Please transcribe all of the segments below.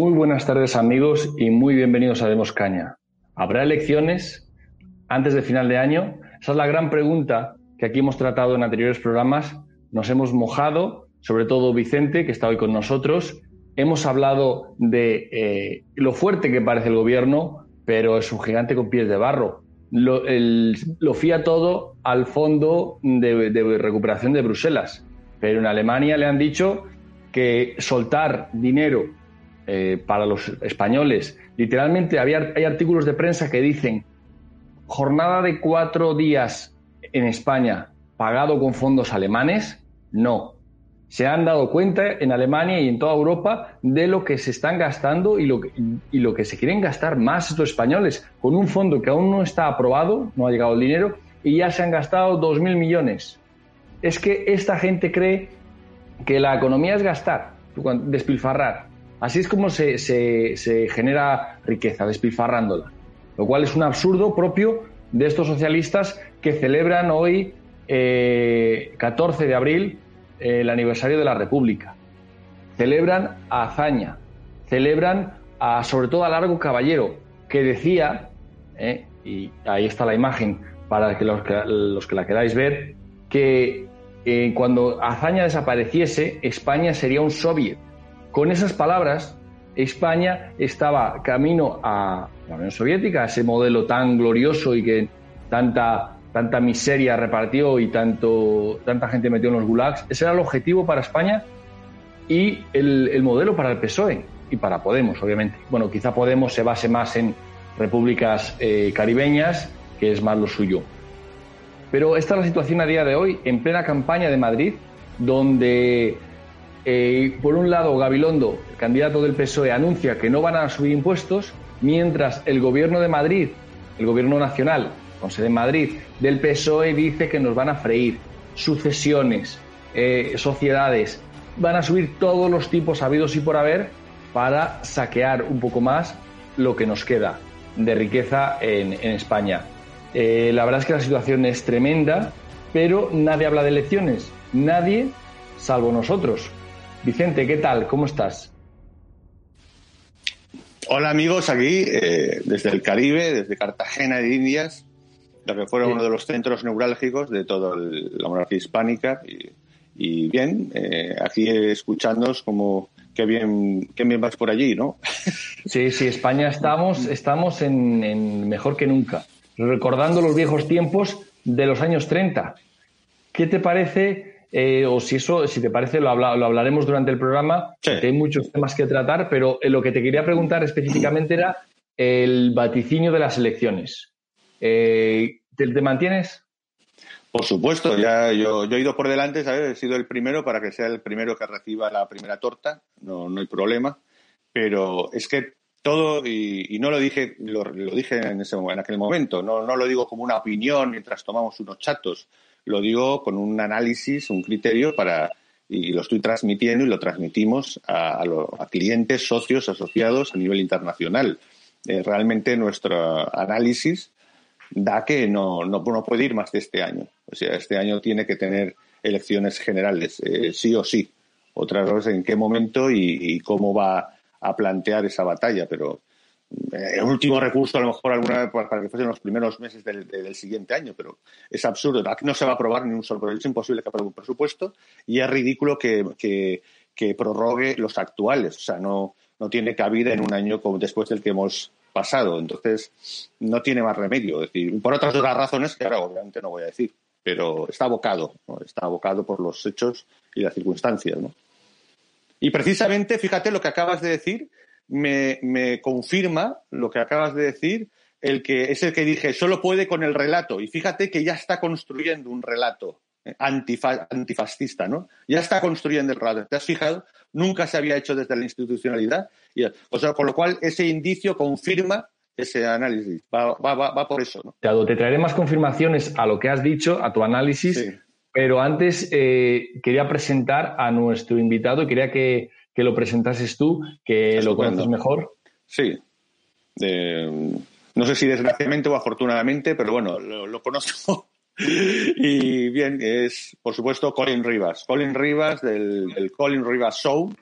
Muy buenas tardes amigos y muy bienvenidos a Demos Caña. ¿Habrá elecciones antes de final de año? Esa es la gran pregunta que aquí hemos tratado en anteriores programas. Nos hemos mojado, sobre todo Vicente, que está hoy con nosotros. Hemos hablado de eh, lo fuerte que parece el gobierno, pero es un gigante con pies de barro. Lo, fía todo al fondo de recuperación de Bruselas. Pero en Alemania le han dicho que soltar dinero eh, para los españoles. Literalmente había, hay artículos de prensa que dicen jornada de cuatro días en España pagado con fondos alemanes. No. Se han dado cuenta en Alemania y en toda Europa de lo que se están gastando y lo que, y lo que se quieren gastar más estos españoles con un fondo que aún no está aprobado, no ha llegado el dinero, y ya se han gastado 2.000 millones. Es que esta gente cree que la economía es gastar, despilfarrar. Así es como se, genera riqueza, despilfarrándola. Lo cual es un absurdo propio de estos socialistas que celebran hoy, 14 eh, de abril, el aniversario de la República. Celebran a Azaña, celebran a, sobre todo a Largo Caballero, que decía, eh, y ahí está la imagen para que los, los que la queráis ver, que eh, cuando Azaña desapareciese, España sería un soviet con esas palabras, España estaba camino a la Unión Soviética, ese modelo tan glorioso y que tanta, tanta miseria repartió y tanto, tanta gente metió en los gulags. Ese era el objetivo para España y el, modelo para el PSOE y para Podemos, obviamente. Bueno, quizá Podemos se base más en repúblicas eh, caribeñas, que es más lo suyo. Pero esta es la situación a día de hoy, en plena campaña de Madrid, donde eh, por un lado, Gabilondo, el candidato del PSOE, anuncia que no van a subir impuestos, mientras el gobierno de Madrid, el gobierno nacional, con sede en Madrid, del PSOE dice que nos van a freír sucesiones, eh, sociedades, van a subir todos los tipos habidos y por haber para saquear un poco más lo que nos queda de riqueza en, España. Eh, la verdad es que la situación es tremenda, pero nadie habla de elecciones, nadie salvo nosotros. Vicente, ¿qué tal? ¿Cómo estás? Hola amigos, aquí eh, desde el Caribe, desde Cartagena de Indias, lo que fueron uno de los centros neurálgicos de toda la monarquía hispánica. Y, bien, eh, aquí escuchándonos como qué bien, qué bien vas por allí, ¿no? Sí, sí, España estamos, estamos en mejor que nunca, recordando los viejos tiempos de los años 30. ¿Qué te parece eh, o si eso, si te parece, lo, hablaremos durante el programa, hay muchos temas que tratar, pero eh, lo que te quería preguntar específicamente era el vaticinio de las elecciones. Eh, ¿te, mantienes? Por supuesto, ya yo, he ido por delante, ¿sabes? He sido el primero para que sea el primero que reciba la primera torta, no, no hay problema, pero es que todo, y, no lo dije, lo, dije en, ese, en aquel momento, no, no lo digo como una opinión mientras tomamos unos chatos, lo digo con un análisis, un criterio para, y lo estoy transmitiendo y lo transmitimos a, a, clientes, socios, asociados a nivel internacional. Eh, realmente nuestro análisis da que no, no, puede ir más de este año. O sea, este año tiene que tener elecciones generales, eh, sí o sí. Otra cosa en qué momento y, cómo va a plantear esa batalla, pero el eh, último recurso a lo mejor alguna vez para que fuesen los primeros meses del, siguiente año, pero es absurdo. Aquí no se va a aprobar ni un solo proyecto, es imposible que apruebe un presupuesto y es ridículo que, que, prorrogue los actuales. O sea, no, no tiene cabida en un año después del que hemos pasado. Entonces, no tiene más remedio. Es decir, por otras dos razones que ahora obviamente no voy a decir, pero está abocado, está abocado por los hechos y las circunstancias. ¿no? Y precisamente, fíjate lo que acabas de decir, me, confirma lo que acabas de decir, el que es el que dije, solo puede con el relato. Y fíjate que ya está construyendo un relato eh, antifascista, ¿no? Ya está construyendo el relato. ¿Te has fijado? Nunca se había hecho desde la institucionalidad. Y, o sea, con lo cual ese indicio confirma ese análisis. Va, va, va, por eso, ¿no? Te traeré más confirmaciones a lo que has dicho, a tu análisis, pero antes eh, quería presentar a nuestro invitado y quería que que lo presentases tú, que lo conoces mejor. Sí. no sé si desgraciadamente o afortunadamente, pero bueno, lo, conozco. y bien, es por supuesto Colin Rivas. Colin Rivas del, Colin Rivas Show.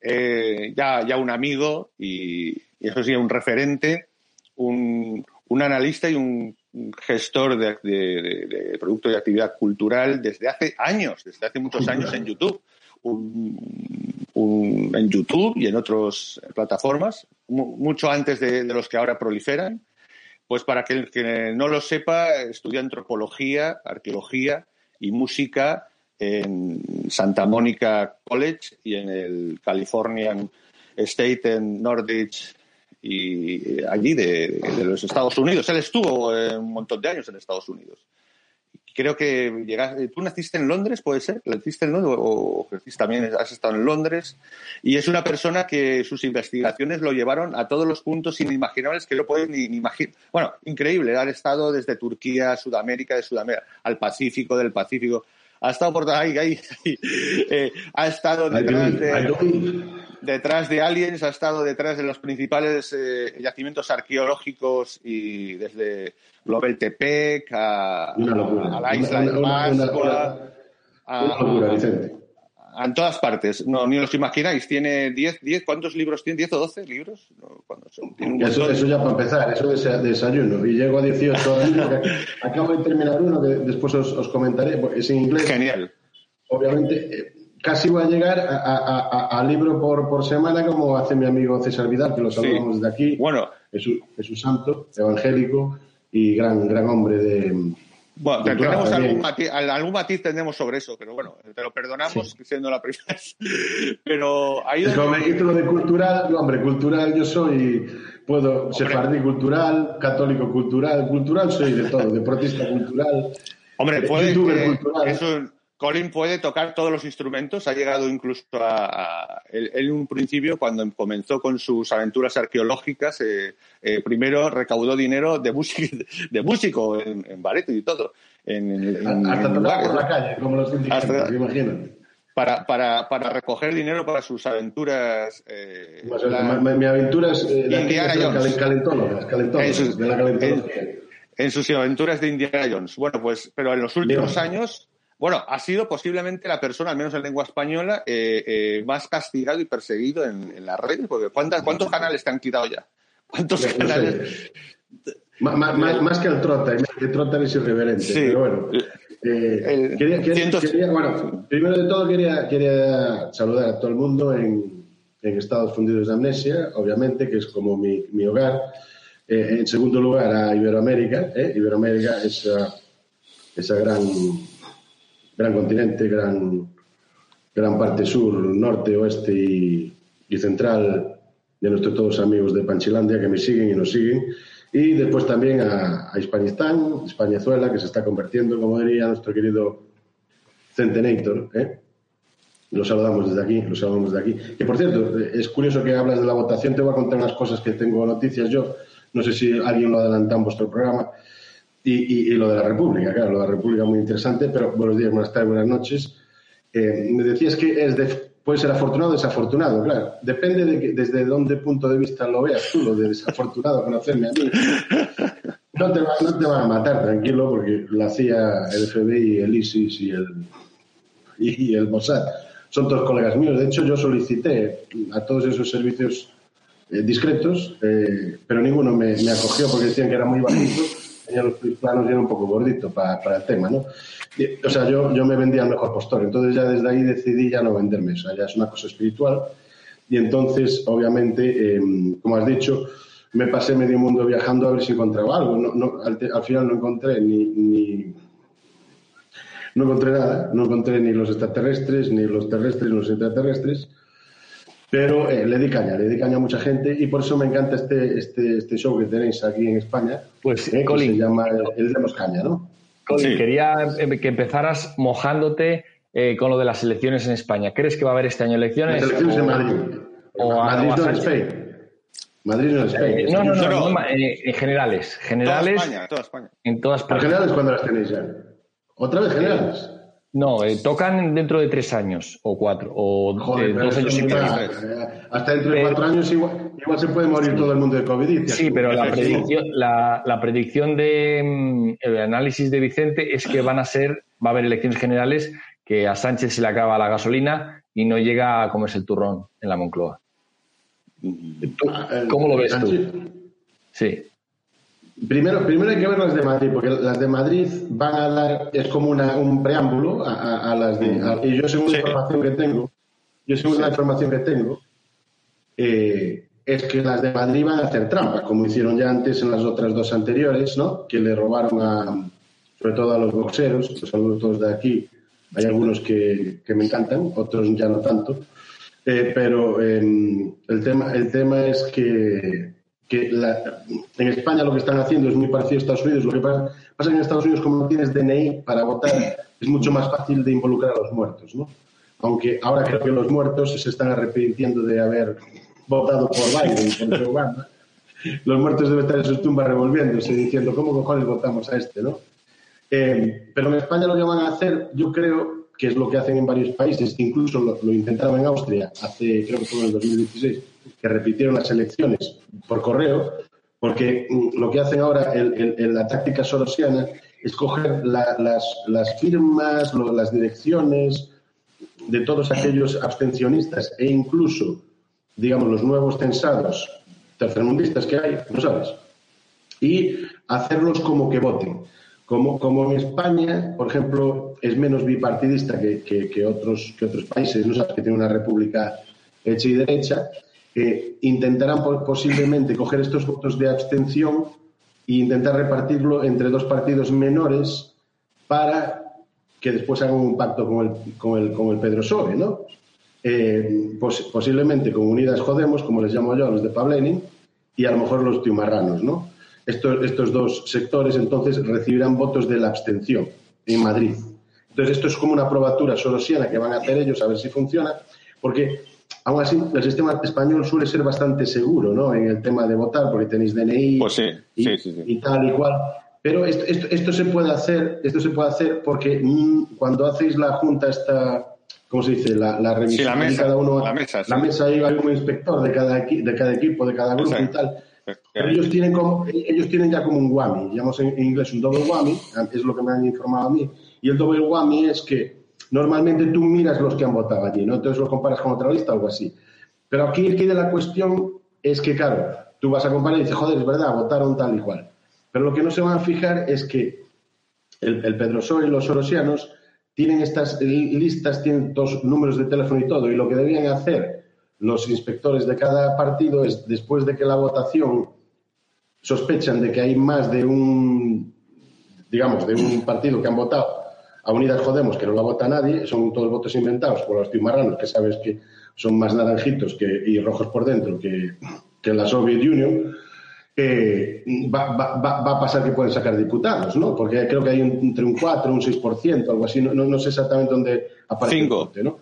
eh, ya, ya un amigo y, eso sí, un referente, un, un analista y un gestor de, de, de, productos de actividad cultural desde hace años, desde hace muchos años en YouTube. En YouTube y en otras plataformas, mucho antes de, los que ahora proliferan. Pues para que el que no lo sepa, estudia antropología, arqueología y música en Santa Mónica College y en el Californian State en Northridge y allí de, los Estados Unidos. Él estuvo eh, un montón de años en Estados Unidos. Creo que llegaste, tú naciste en Londres, puede ser, naciste en Londres o, también has estado en Londres y es una persona que sus investigaciones lo llevaron a todos los puntos inimaginables que no pueden ni, ni imaginar. Bueno, increíble, ha estado desde Turquía, Sudamérica, de Sudamérica al Pacífico, del Pacífico ha estado por ahí, ahí, eh, ha estado detrás de, detrás de aliens, ha estado detrás de los principales eh, yacimientos arqueológicos y desde Global Tepec a, a, la isla de Pascua. Una, locura, Vicente en todas partes. No, ni os imagináis. Tiene 10, 10, ¿cuántos libros tiene? ¿10 o 12 libros? eso, eso, ya para empezar, eso de desayuno. Y llego a 18 acabo de terminar uno que después os, comentaré. Es en inglés. Genial. Obviamente, eh, casi voy a llegar a, libro por, por, semana, como hace mi amigo César Vidal, que lo saludamos desde aquí. Bueno. Es un, es un santo, evangélico y gran, gran hombre de bueno, tenemos algún matiz, algún matiz, tenemos sobre eso, pero bueno, te lo perdonamos siendo la primera. pero ahí es como me dijiste lo de cultural, hombre, cultural yo soy, puedo, sefardí cultural, católico cultural, cultural soy de todo, deportista cultural. Hombre, puede, cultural. Eso, Colin puede tocar todos los instrumentos, ha llegado incluso a, él, en un principio cuando comenzó con sus aventuras arqueológicas, eh, eh, primero recaudó dinero de, músico, de músico en, en y todo. En, hasta tocar por la calle, como los indígenas, imagínate. Para, para, para, recoger dinero para sus aventuras. Eh, mi, aventura es eh, Indiana Jones. en sus, de la en, sus aventuras de Indiana Jones. Bueno, pues, pero en los últimos años bueno, ha sido posiblemente la persona, al menos en lengua española, eh, eh, más castigado y perseguido en, las redes, porque ¿cuántos canales te han quitado ya? ¿Cuántos canales? Más, que el Trotter, el Trotter es irreverente, pero bueno. Eh, quería, bueno, primero de todo quería, quería saludar a todo el mundo en, en Estados Fundidos de Amnesia, obviamente, que es como mi, mi hogar. en segundo lugar, a Iberoamérica. Iberoamérica, esa, esa gran gran continente, gran, gran parte sur, norte, oeste y, central de nuestros todos amigos de Panchilandia que me siguen y nos siguen. Y después también a, a Hispanistán, Españazuela, que se está convirtiendo, como diría nuestro querido Centenator. ¿eh? Lo saludamos desde aquí, lo saludamos desde aquí. Que por cierto, es curioso que hablas de la votación. Te voy a contar unas cosas que tengo noticias yo. No sé si alguien lo adelanta en vuestro programa. Y, lo de la República, claro, lo de la República muy interesante, pero buenos días, buenas tardes, buenas noches. Eh, me decías que es de, puede ser afortunado o desafortunado, claro. Depende de desde dónde punto de vista lo veas tú, lo de desafortunado, conocerme a mí. No te, va, no te van a matar, tranquilo, porque la CIA, el FBI, el ISIS y el, y, el Mossad son todos colegas míos. De hecho, yo solicité a todos esos servicios eh, discretos, eh, pero ninguno me, me, acogió porque decían que era muy bajito tenía los planos ya un poco gordito para, para el tema, ¿no? o sea, yo, yo me vendía al mejor postor, entonces ya desde ahí decidí ya no venderme, o sea, ya es una cosa espiritual. Y entonces, obviamente, em, como has dicho, me pasé medio mundo viajando a ver si encontraba algo. No, no, al, al, final no encontré ni, ni, no encontré nada, no encontré ni los extraterrestres, ni los terrestres, ni los extraterrestres. Pero eh, le di caña, le di caña a mucha gente y por eso me encanta este, este, este show que tenéis aquí en España. Pues, eh, Colin, se llama El, Demos Caña, ¿no? Colin, quería eh, que empezaras mojándote con lo de las elecciones en España. ¿Crees que va a haber este año elecciones? Las elecciones en Madrid. O Madrid no es Spain. Madrid no es Spain. no, no, no, en generales. Generales. Toda España, toda España. En todas partes. generales cuándo las tenéis ya? ¿Otra vez generales? No, eh, tocan dentro de tres años o cuatro, o Joder, dos años y medio. Hasta dentro de cuatro años igual, se puede morir todo el mundo de COVID. Sí, pero la predicción, la, la predicción de mm, el análisis de Vicente es que van a ser, va a haber elecciones generales, que a Sánchez se le acaba la gasolina y no llega a comerse el turrón en la Moncloa. ¿Cómo lo ves tú? Sí. Primero, primero hay que ver las de Madrid, porque las de Madrid van a dar, es como un preámbulo a, las de. y yo, según la información que tengo, yo, según la información que tengo, eh, es que las de Madrid van a hacer trampa, como hicieron ya antes en las otras dos anteriores, ¿no? Que le robaron a, sobre todo a los boxeros, los saludos todos de aquí. Hay algunos que, que me encantan, otros ya no tanto. Eh, pero em, el, tema, el tema es que, que en España lo que están haciendo es muy parecido a Estados Unidos. Lo que pasa, pasa que en Estados Unidos, como tienes DNI para votar, es mucho más fácil de involucrar a los muertos. ¿no? Aunque ahora creo que los muertos se están arrepintiendo de haber votado por Biden contra Obama. Los muertos deben estar en sus tumbas revolviéndose, diciendo, ¿cómo cojones votamos a este? ¿no? Eh, pero en España lo que van a hacer, yo creo, que es lo que hacen en varios países, incluso lo, intentaron en Austria hace, creo que fue en el 2016, que repitieron las elecciones por correo, porque mm, lo que hacen ahora en la táctica sorosiana es coger las, firmas, las direcciones de todos aquellos abstencionistas e incluso, digamos, los nuevos censados tercermundistas que hay, ¿no sabes? Y hacerlos como que voten. Como, como en España, por ejemplo, es menos bipartidista que, que, otros, que otros países, ¿no? sabes que tiene una república hecha y derecha, eh, intentarán posiblemente coger estos votos de abstención e intentar repartirlo entre dos partidos menores para que después hagan un pacto con el, con el, con el Pedro Sobe, ¿no? Eh, posiblemente con Unidas Jodemos, como les llamo yo a los de Pablenin, y a lo mejor los tiumarranos, ¿no? estos, estos dos sectores entonces recibirán votos de la abstención en Madrid. Entonces, esto es como una probatura sorosiana que van a hacer ellos a ver si funciona, porque aún así el sistema español suele ser bastante seguro ¿no? en el tema de votar, porque tenéis DNI pues y, tal y cual. Pero esto, esto, se puede hacer, esto se puede hacer porque mm, cuando hacéis la junta esta, ¿cómo se dice? La, la revisión la mesa, cada uno, la mesa, la mesa hay un inspector de cada, de cada equipo, de cada grupo y tal ellos tienen, como, ellos tienen ya como un WAMI, llamamos en, inglés un double WAMI, es lo que me han informado a mí. Y el double WAMI es que normalmente tú miras los que han votado allí, ¿no? Entonces lo comparas con otra lista o algo así. Pero aquí el que de la cuestión es que, claro, tú vas a comparar y dices, joder, es verdad, votaron tal y cual. Pero lo que no se van a fijar es que el, el Pedroso y los sorosianos tienen estas listas, tienen dos números de teléfono y todo, y lo que debían hacer los inspectores de cada partido es, después de que la votación sospechan de que hay más de un, digamos, de un partido que han votado a Unidas Jodemos, que no la vota nadie, son todos votos inventados por los timarranos, que sabes que son más naranjitos que, y rojos por dentro que, que la Soviet Union, eh, va, a pasar que pueden sacar diputados, ¿no? Porque creo que hay entre un 4 un 6%, algo así, no, no, sé exactamente dónde aparece. Cinco. ¿no?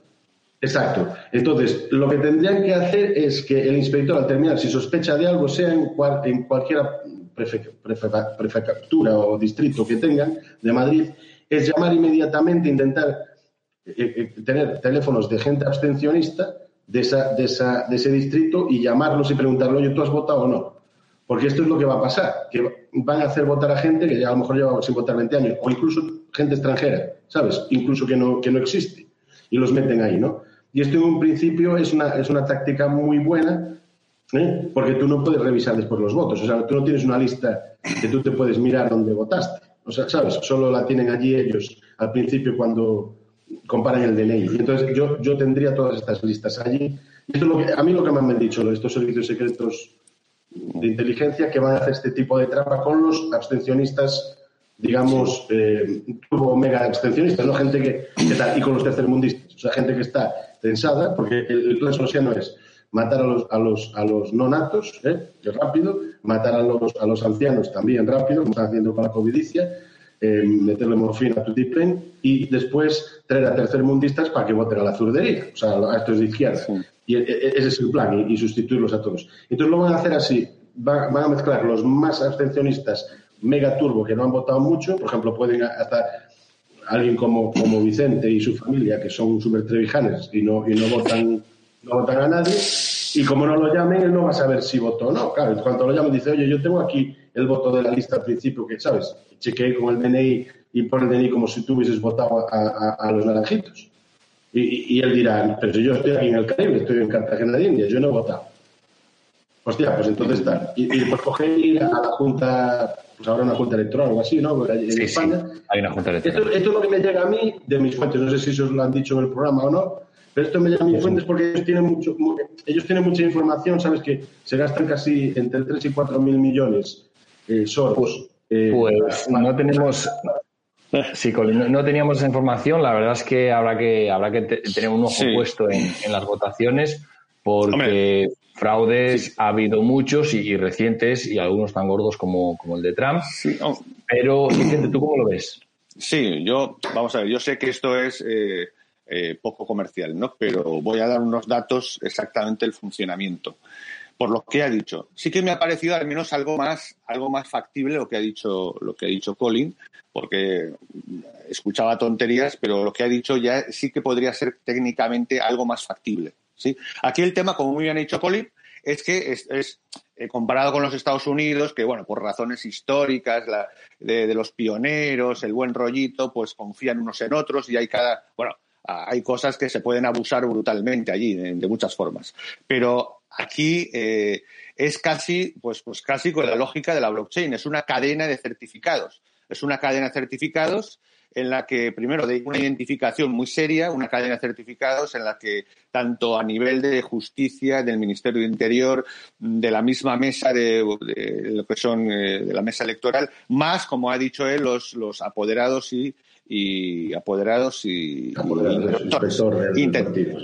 Exacto. Entonces, lo que tendrían que hacer es que el inspector, al terminar, si sospecha de algo, sea en, cualquier prefectura o distrito que tengan de Madrid, es llamar inmediatamente, intentar eh, eh, tener teléfonos de gente abstencionista de, esa, de, esa, de ese distrito y llamarlos y preguntarle, oye, ¿tú has votado o no? Porque esto es lo que va a pasar, que van a hacer votar a gente que ya a lo mejor lleva sin votar 20 años, o incluso gente extranjera, ¿sabes? Incluso que no, que no existe, y los meten ahí, ¿no? Y esto en un principio es una, es una táctica muy buena, ¿eh? porque tú no puedes revisar después los votos. O sea, tú no tienes una lista que tú te puedes mirar dónde votaste. O sea, ¿sabes? Solo la tienen allí ellos al principio cuando comparan el DNI. Y entonces yo, yo tendría todas estas listas allí. Y esto es lo que, a mí lo que me han dicho estos servicios secretos de inteligencia que van a hacer este tipo de trampa con los abstencionistas digamos, eh, turbo mega abstencionistas, ¿no? Gente que, que tal, y con los tercermundistas, o sea, gente que está tensada, porque el, plan social no es matar a los, a los, a los no natos, ¿eh? rápido, matar a los, a los ancianos también rápido, como están haciendo con la covidicia, eh, meterle morfina a tutiplén y después traer a tercermundistas para que voten a la zurdería, o sea, a estos de izquierda. Y e, e, ese es el plan, y, sustituirlos a todos. Entonces lo van a hacer así, van, van a mezclar los más abstencionistas mega turbo que no han votado mucho, por ejemplo, pueden hasta alguien como, como Vicente y su familia, que son súper trevijanes y no, y no votan, no votan a nadie, y como no lo llamen, él no va a saber si votó o no. Claro, cuando lo llamen dice, oye, yo tengo aquí el voto de la lista al principio, que sabes, chequeé con el DNI y por el DNI como si tú hubieses votado a, los naranjitos. Y, él dirá, pero yo estoy aquí en el Caribe, estoy en Cartagena de Indias, yo no he votado. Hostia, pues entonces está. Y, y coger ir a la Junta, pues ahora una Junta Electoral o algo así, ¿no? En España. hay una Junta Electoral. Esto, es lo que me llega a mí de mis fuentes, no sé si eso os lo han dicho en el programa o no, pero esto me llega a mis fuentes porque ellos tienen, mucho, ellos tienen mucha información, ¿sabes? Que se gastan casi entre 3 y 4 mil millones eh, solos. Eh, pues no tenemos, Sí, no, teníamos esa información. La verdad es que habrá que, habrá que tener un ojo puesto en, las votaciones porque fraudes ha habido muchos y, recientes y algunos tan gordos como, como el de Trump. Pero, Vicente, ¿tú cómo lo ves? Sí, yo, vamos a ver, yo sé que esto es eh, eh, poco comercial, ¿no? Pero voy a dar unos datos exactamente del funcionamiento. Por lo que ha dicho. Sí que me ha parecido al menos algo más, algo más factible lo que ha dicho, lo que ha dicho Colin, porque escuchaba tonterías, pero lo que ha dicho ya sí que podría ser técnicamente algo más factible. ¿sí? Aquí el tema, como muy bien ha dicho Colin, es que es, eh, comparado con los Estados Unidos, que bueno, por razones históricas, de, los pioneros, el buen rollito, pues confían unos en otros y hay cada, bueno, hay cosas que se pueden abusar brutalmente allí, de, muchas formas. Pero aquí eh, es casi, pues, pues casi con la lógica de la blockchain, es una cadena de certificados. Es una cadena de certificados en la que, primero, de una identificación muy seria, una cadena de certificados en la que, tanto a nivel de justicia, del Ministerio de Interior, de la misma mesa de, lo que son eh, de la mesa electoral, más, como ha dicho él, los, los apoderados y, y apoderados y,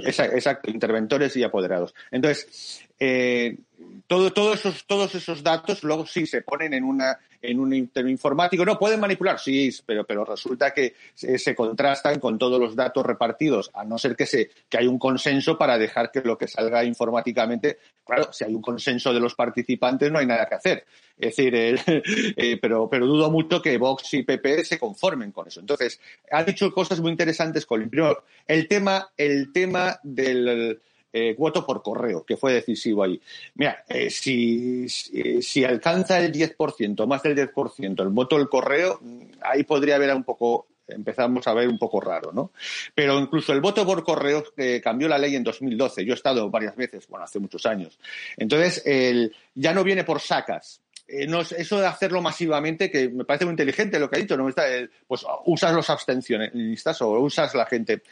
exacto, interventores y apoderados. Entonces, eh, todo, esos, todos esos datos luego sí se ponen en una en un informático. No, pueden manipular, sí, pero, pero resulta que se, contrastan con todos los datos repartidos, a no ser que, se, que hay un consenso para dejar que lo que salga informáticamente, claro, si hay un consenso de los participantes no hay nada que hacer. Es decir, eh, pero, pero dudo mucho que Vox y PP se conformen con eso. Entonces, ha dicho cosas muy interesantes, Colin. Primero, el tema, el tema del eh, voto por correo, que fue decisivo ahí. Mira, eh, si, si, alcanza el 10%, más del 10%, el voto del correo, ahí podría haber un poco empezamos a ver un poco raro, ¿no? Pero incluso el voto por correo que cambió la ley en 2012. Yo he estado varias veces, bueno, hace muchos años. Entonces, el, ya no viene por sacas. Eh, eso de hacerlo masivamente, que me parece muy inteligente lo que ha dicho, ¿no? pues usas los abstencionistas o usas la gente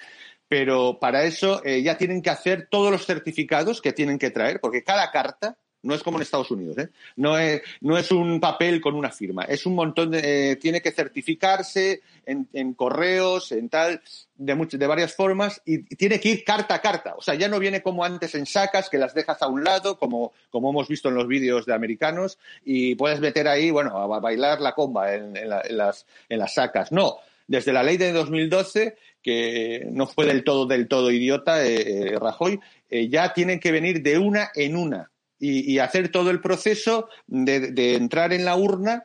pero para eso eh, ya tienen que hacer todos los certificados que tienen que traer, porque cada carta no es como en Estados Unidos, ¿eh? no, es, no es un papel con una firma, es un montón de. Eh, tiene que certificarse en, correos, en tal, de, de varias formas, y, tiene que ir carta a carta. O sea, ya no viene como antes en sacas, que las dejas a un lado, como, como hemos visto en los vídeos de americanos, y puedes meter ahí, bueno, a bailar la comba en, las, en las sacas. No, desde la ley de 2012, que no fue del todo, del todo idiota, eh, eh, Rajoy, eh, ya tienen que venir de una en una y, hacer todo el proceso de, entrar en la urna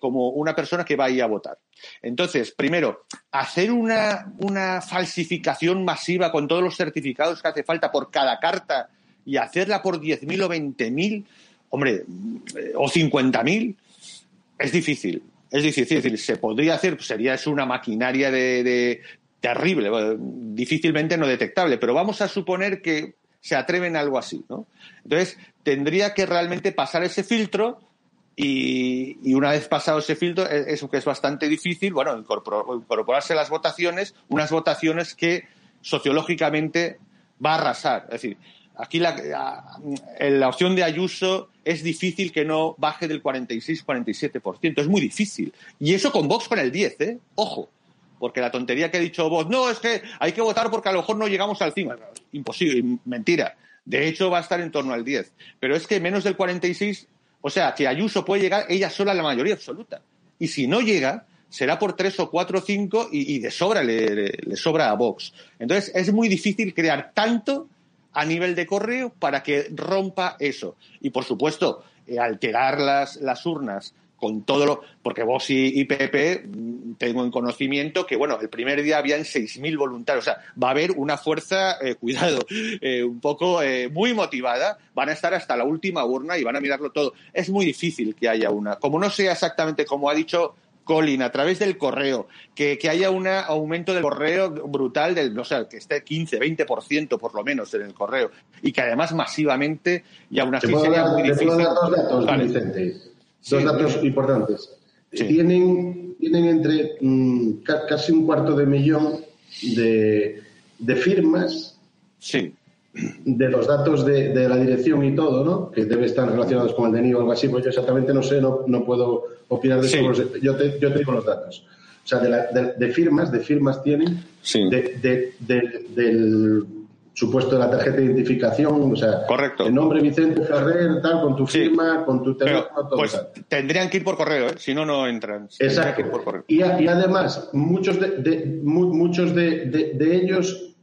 como una persona que va a ir a votar. Entonces, primero, hacer una, una falsificación masiva con todos los certificados que hace falta por cada carta y hacerla por 10.000 o 20.000, hombre, o 50.000, es difícil. Es difícil, se podría hacer, sería es una maquinaria de, terrible, difícilmente no detectable, pero vamos a suponer que se atreven a algo así, ¿no? Entonces, tendría que realmente pasar ese filtro y, una vez pasado ese filtro, e, eso que es bastante difícil, bueno, incorporarse a las votaciones, unas votaciones que sociológicamente va a arrasar. Es decir, Aquí la, la, opción de Ayuso es difícil que no baje del 46-47%. Es muy difícil. Y eso con Vox con el 10, ¿eh? Ojo. Porque la tontería que ha dicho Vox, no, es que hay que votar porque a lo mejor no llegamos al 5. Imposible, mentira. De hecho, va a estar en torno al 10. Pero es que menos del 46, o sea, que Ayuso puede llegar ella sola a la mayoría absoluta. Y si no llega, será por 3 o 4 o 5 y, de sobra le, sobra a Vox. Entonces, es muy difícil crear tanto a nivel de correo para que rompa eso. Y por supuesto, eh, alterar las urnas con todo lo. Porque vos y, PP mm, tengo en conocimiento que, bueno, el primer día habían 6.000 voluntarios. O sea, va a haber una fuerza, eh, cuidado, eh, un poco muy motivada. Van a estar hasta la última urna y van a mirarlo todo. Es muy difícil que haya una. Como no sea exactamente como ha dicho Colin a través del correo, que, haya un aumento del correo brutal, del, no sé, que esté 15, 20% por lo menos en el correo, y que además masivamente y aún así sería muy difícil. Vicente. Dos datos importantes. Tienen, tienen entre mm, casi un cuarto de millón de, de firmas. Sí de los datos de, de, la dirección y todo, ¿no? Que debe estar relacionados con el DNI o algo así, pues yo exactamente no sé, no, no puedo opinar de eso. Yo te, yo te digo los datos. O sea, de, de firmas, de firmas tienen, de, del supuesto de la tarjeta de identificación, o sea, Correcto. el nombre Vicente Ferrer, tal, con tu firma, con tu teléfono, todo. Pues tendrían que ir por correo, ¿eh? si no, no entran. Exacto. Y, y, además, muchos de, muchos de, ellos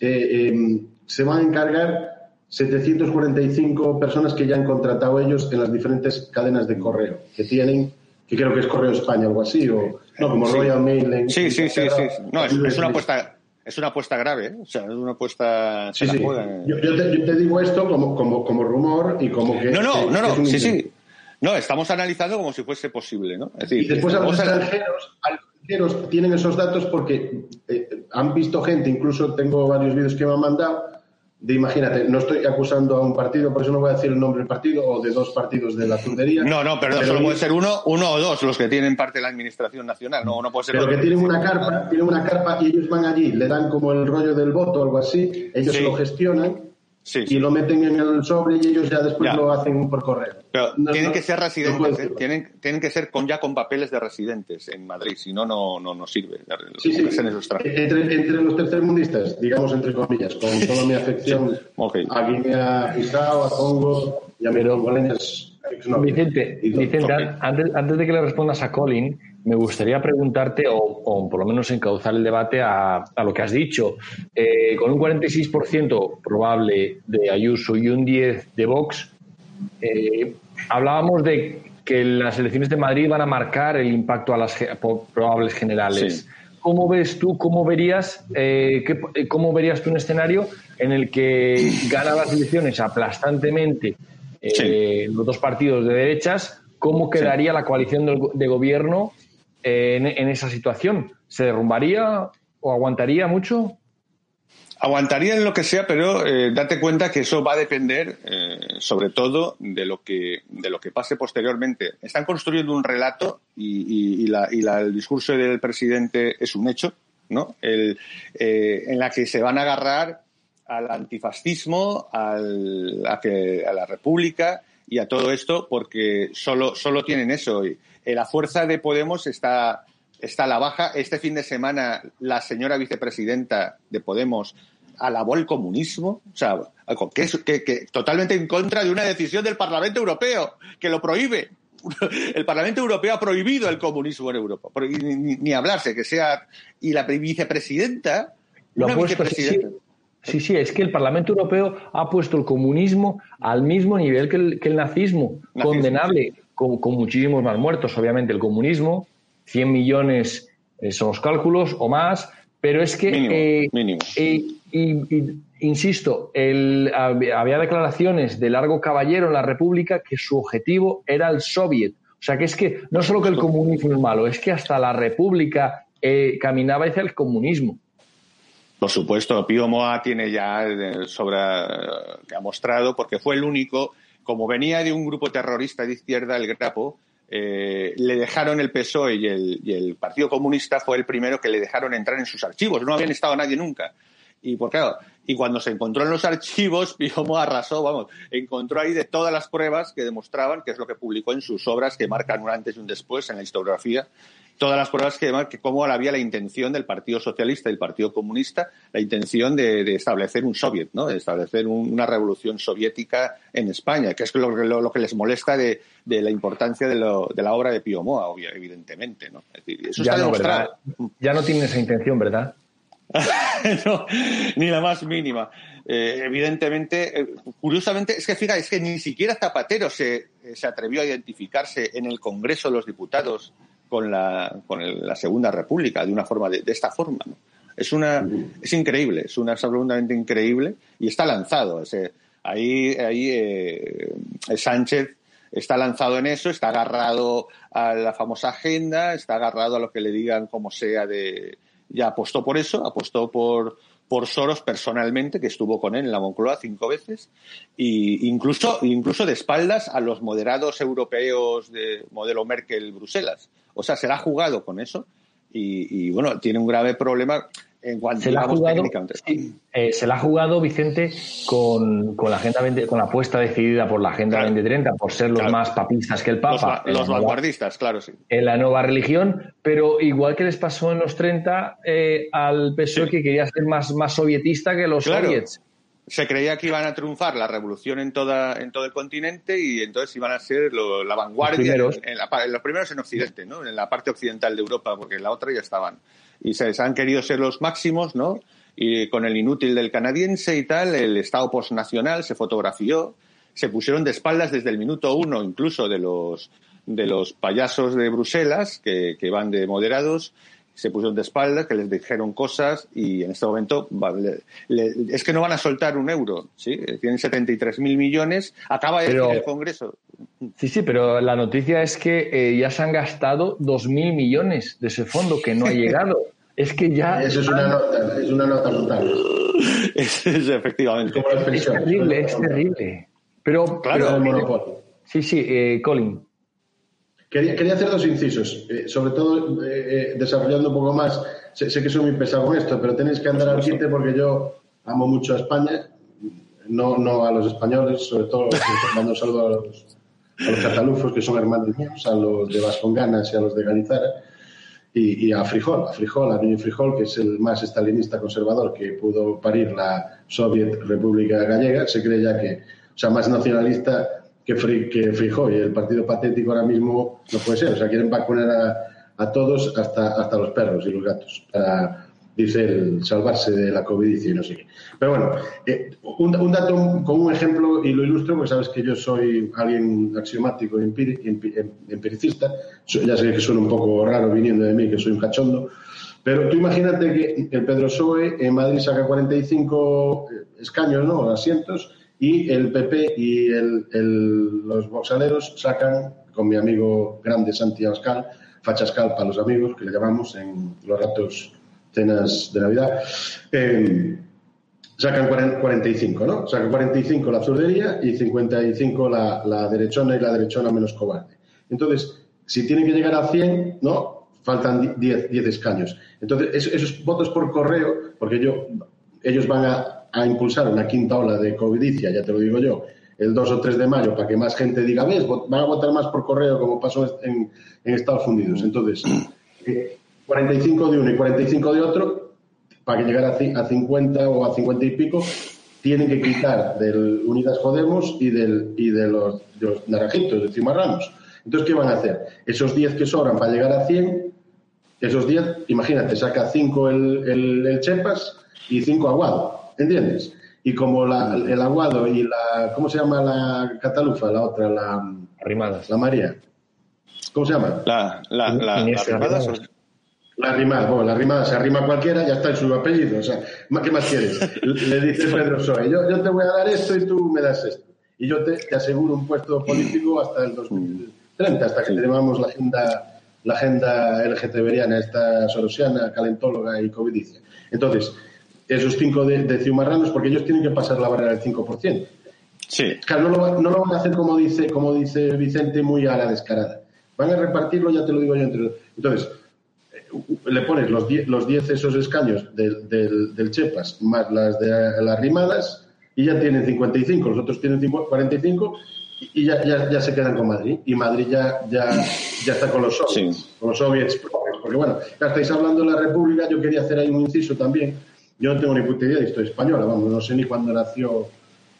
eh, em, se van a encargar 745 personas que ya han contratado ellos en las diferentes cadenas de correo que tienen, que creo que es Correo España o algo así, o no, como Royal Mail. En, sí, sí, sí, sí, No, es, una apuesta. Es una apuesta grave, ¿eh? o sea, es una apuesta. Sí, sí. Yo, te, digo esto como, como, como rumor y como que. No, no, no, no, sí, sí. No, estamos analizando como si fuese posible, ¿no? Es decir, y después a los extranjeros, tienen esos datos porque eh, han visto gente, incluso tengo varios vídeos que me han mandado, de imagínate, no estoy acusando a un partido, por eso no voy a decir el nombre del partido o de dos partidos de la tundería. No, no, pero, solo puede ser uno, uno o dos los que tienen parte de la administración nacional, no, no puede ser. Pero que tienen una carpa, tienen una carpa y ellos van allí, le dan como el rollo del voto o algo así, ellos lo gestionan y lo meten en el sobre y ellos ya después lo hacen por correo. Pero tienen que ser residentes, ¿eh? tienen, tienen que ser con ya con papeles de residentes en Madrid, si no, no, no, sirve. Sí, sí. Entre, entre, los tercermundistas, digamos entre comillas, con toda mi afección a Guinea-Bissau, a Congo y a Pero, Vicente, Vicente antes, antes de que le respondas a Colin, me gustaría preguntarte, o, por lo menos encauzar el debate a, lo que has dicho. Eh, con un 46% probable de Ayuso y un 10% de Vox, eh, hablábamos de que las elecciones de Madrid van a marcar el impacto a las probables generales. ¿Cómo ves tú, cómo verías, eh, cómo verías tú un escenario en el que gana las elecciones aplastantemente los dos partidos de derechas? ¿Cómo quedaría la coalición de gobierno en, esa situación? ¿Se derrumbaría o aguantaría mucho? Aguantaría en lo que sea, pero eh, date cuenta que eso va a depender, eh, sobre todo, de lo que de lo que pase posteriormente. Están construyendo un relato y, el discurso del presidente es un hecho, ¿no? El, eh, en la que se van a agarrar al antifascismo, al, a, a la república y a todo esto, porque solo solo tienen eso. Y, eh, la fuerza de Podemos está, está a la baja. Este fin de semana la señora vicepresidenta de Podemos alabó el comunismo, o sea, que, que, totalmente en contra de una decisión del Parlamento Europeo que lo prohíbe. El Parlamento Europeo ha prohibido el comunismo en Europa, ni, hablarse que sea y la vicepresidenta, lo una vicepresidenta. Sí, sí, es que el Parlamento Europeo ha puesto el comunismo al mismo nivel que el, nazismo, condenable con, muchísimos más muertos, obviamente el comunismo, 100 millones eh, son los cálculos o más, pero es que, mínimo, eh, y, insisto, el, había declaraciones de Largo Caballero en la República que su objetivo era el soviet. O sea, que es que no solo que el comunismo es malo, es que hasta la República eh, caminaba hacia el comunismo. Por supuesto, Pío Moa tiene ya sobra que ha mostrado, porque fue el único como venía de un grupo terrorista de izquierda, el Grapo, eh, le dejaron el PSOE y el, Partido Comunista fue el primero que le dejaron entrar en sus archivos. No habían estado nadie nunca. Y por claro, y cuando se encontró en los archivos, Piomo arrasó, vamos, encontró ahí de todas las pruebas que demostraban, que es lo que publicó en sus obras, que marcan un antes y un después en la historiografía, todas las pruebas que, que cómo había la intención del Partido Socialista y del Partido Comunista, la intención de, establecer un soviet, ¿no? de establecer una revolución soviética en España, que es lo, que les molesta de, la importancia de, la obra de Pío Moa, evidentemente. ¿no? eso ya, no, ¿verdad? ya no tiene esa intención, ¿verdad? no, ni la más mínima. Eh, evidentemente, eh, curiosamente, es que fíjate, es que ni siquiera Zapatero se, se atrevió a identificarse en el Congreso de los Diputados con la, con la Segunda República de una forma de, esta forma. ¿no? Es una es increíble, es una absolutamente increíble y está lanzado. ahí ahí eh, Sánchez está lanzado en eso, está agarrado a la famosa agenda, está agarrado a lo que le digan como sea de, ya apostó por eso, apostó por, por Soros personalmente, que estuvo con él en la Moncloa cinco veces, e incluso, incluso de espaldas a los moderados europeos de modelo Merkel-Bruselas. O sea, se la ha jugado con eso y, y, bueno, tiene un grave problema se la ha jugado, eh, se la ha jugado Vicente con, la agenda con la apuesta decidida por la agenda 2030 por ser los más papistas que el Papa. Los, vanguardistas, claro, sí. En la nueva religión, pero igual que les pasó en los 30 eh, al PSOE que quería ser más, más sovietista que los soviets. Se creía que iban a triunfar la revolución en toda en todo el continente y entonces iban a ser la vanguardia los primeros. los primeros en Occidente, ¿no? En la parte occidental de Europa, porque en la otra ya estaban y se han querido ser los máximos, ¿no? Y con el inútil del canadiense y tal, el Estado postnacional se fotografió, se pusieron de espaldas desde el minuto uno, incluso de los de los payasos de Bruselas, que, que van de moderados, se pusieron de espaldas, que les dijeron cosas y en este momento es que no van a soltar un euro, ¿sí? Tienen 73.000 millones, acaba de decir el Congreso. Sí, sí, pero la noticia es que eh, ya se han gastado 2.000 millones de ese fondo que no ha llegado. es que ya... Eso es una nota, es una nota brutal. es, efectivamente. Es terrible, es terrible. Pero, claro, sí, sí, eh, Colin. Quería, quería, hacer dos incisos, eh, sobre todo desarrollando un poco más. Sé, que soy muy pesado con esto, pero tenéis que andar al quite porque yo amo mucho a España, no, no a los españoles, sobre todo mando un saludo a los, a los catalufos, que son hermanos míos, a los de Vasconganas y a los de Galizara, y, a Frijol, a Frijol, a Niño Frijol, que es el más estalinista conservador que pudo parir la Soviet República Gallega, se cree ya que, o sea, más nacionalista que, que Frijol, y el partido patético ahora mismo no puede ser, o sea, quieren vacunar a, a todos, hasta, hasta los perros y los gatos, para dice el salvarse de la COVID y no sé qué. Pero bueno, eh, un, dato con un ejemplo y lo ilustro porque sabes que yo soy alguien axiomático y empiricista. Ya sé que suena un poco raro viniendo de mí, que soy un cachondo. Pero tú imagínate que el Pedro Soe en Madrid saca 45 eh, escaños, ¿no? Asientos, y el PP y los boxaleros sacan, con mi amigo grande Santi Abascal, Fachascal para los amigos, que le llamamos en los ratos cenas de Navidad, eh, sacan 45, ¿no? Sacan 45 la zurdería y 55 la, la derechona y la derechona menos cobarde. Entonces, si tienen que llegar a 100, ¿no? Faltan 10, 10 escaños. Entonces, esos, votos por correo, porque yo, ellos van a, impulsar una quinta ola de covidicia, ya te lo digo yo, el 2 o 3 de mayo, para que más gente diga, ves, van a votar más por correo como pasó en, en Estados Unidos. Entonces, eh, 45 de uno y 45 de otro, para que llegara a 50 o a 50 y pico, tienen que quitar del Unidas Podemos y, del, y de, los, de los naranjitos, de cimarranos. Entonces, ¿qué van a hacer? Esos 10 que sobran para llegar a 100, esos 10, imagínate, saca 5 el, el, Chepas y 5 Aguado, ¿entiendes? Y como el Aguado y la, ¿cómo se llama la Catalufa, la otra, la... Arrimadas. La María. ¿Cómo se llama? La, la, la, la rima, bueno, la rima se arrima cualquiera, ya está en su apellido. O sea, ¿qué más quieres? Le dice Pedro Soy, yo, yo te voy a dar esto y tú me das esto. Y yo te, aseguro un puesto político hasta el 2030, hasta que tengamos la agenda, la agenda LGTBeriana, esta sorosiana, calentóloga y covidicia. Entonces, esos cinco de, de ciumarranos, porque ellos tienen que pasar la barrera del 5%. Sí. Claro, no lo, no lo van a hacer como dice, como dice Vicente, muy a la descarada. Van a repartirlo, ya te lo digo yo, entre Entonces, le pones los 10 los diez esos escaños del, del, Chepas más las de las rimadas y ya tienen 55, los otros tienen 45 y ya, ya, ya se quedan con Madrid. Y Madrid ya, ya, ya está con los soviets, con los soviets Porque bueno, ya estáis hablando de la República, yo quería hacer ahí un inciso también. Yo no tengo ni puta idea de historia española, vamos, no sé ni cuándo nació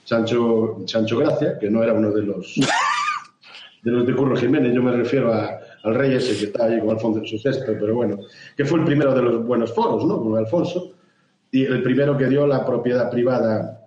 Sancho, Sancho Gracia, que no era uno de los de los de Curro Jiménez, yo me refiero a, al rey ese que está ahí con Alfonso VI, pero bueno, que fue el primero de los buenos foros, ¿no? Con Alfonso, y el primero que dio la propiedad privada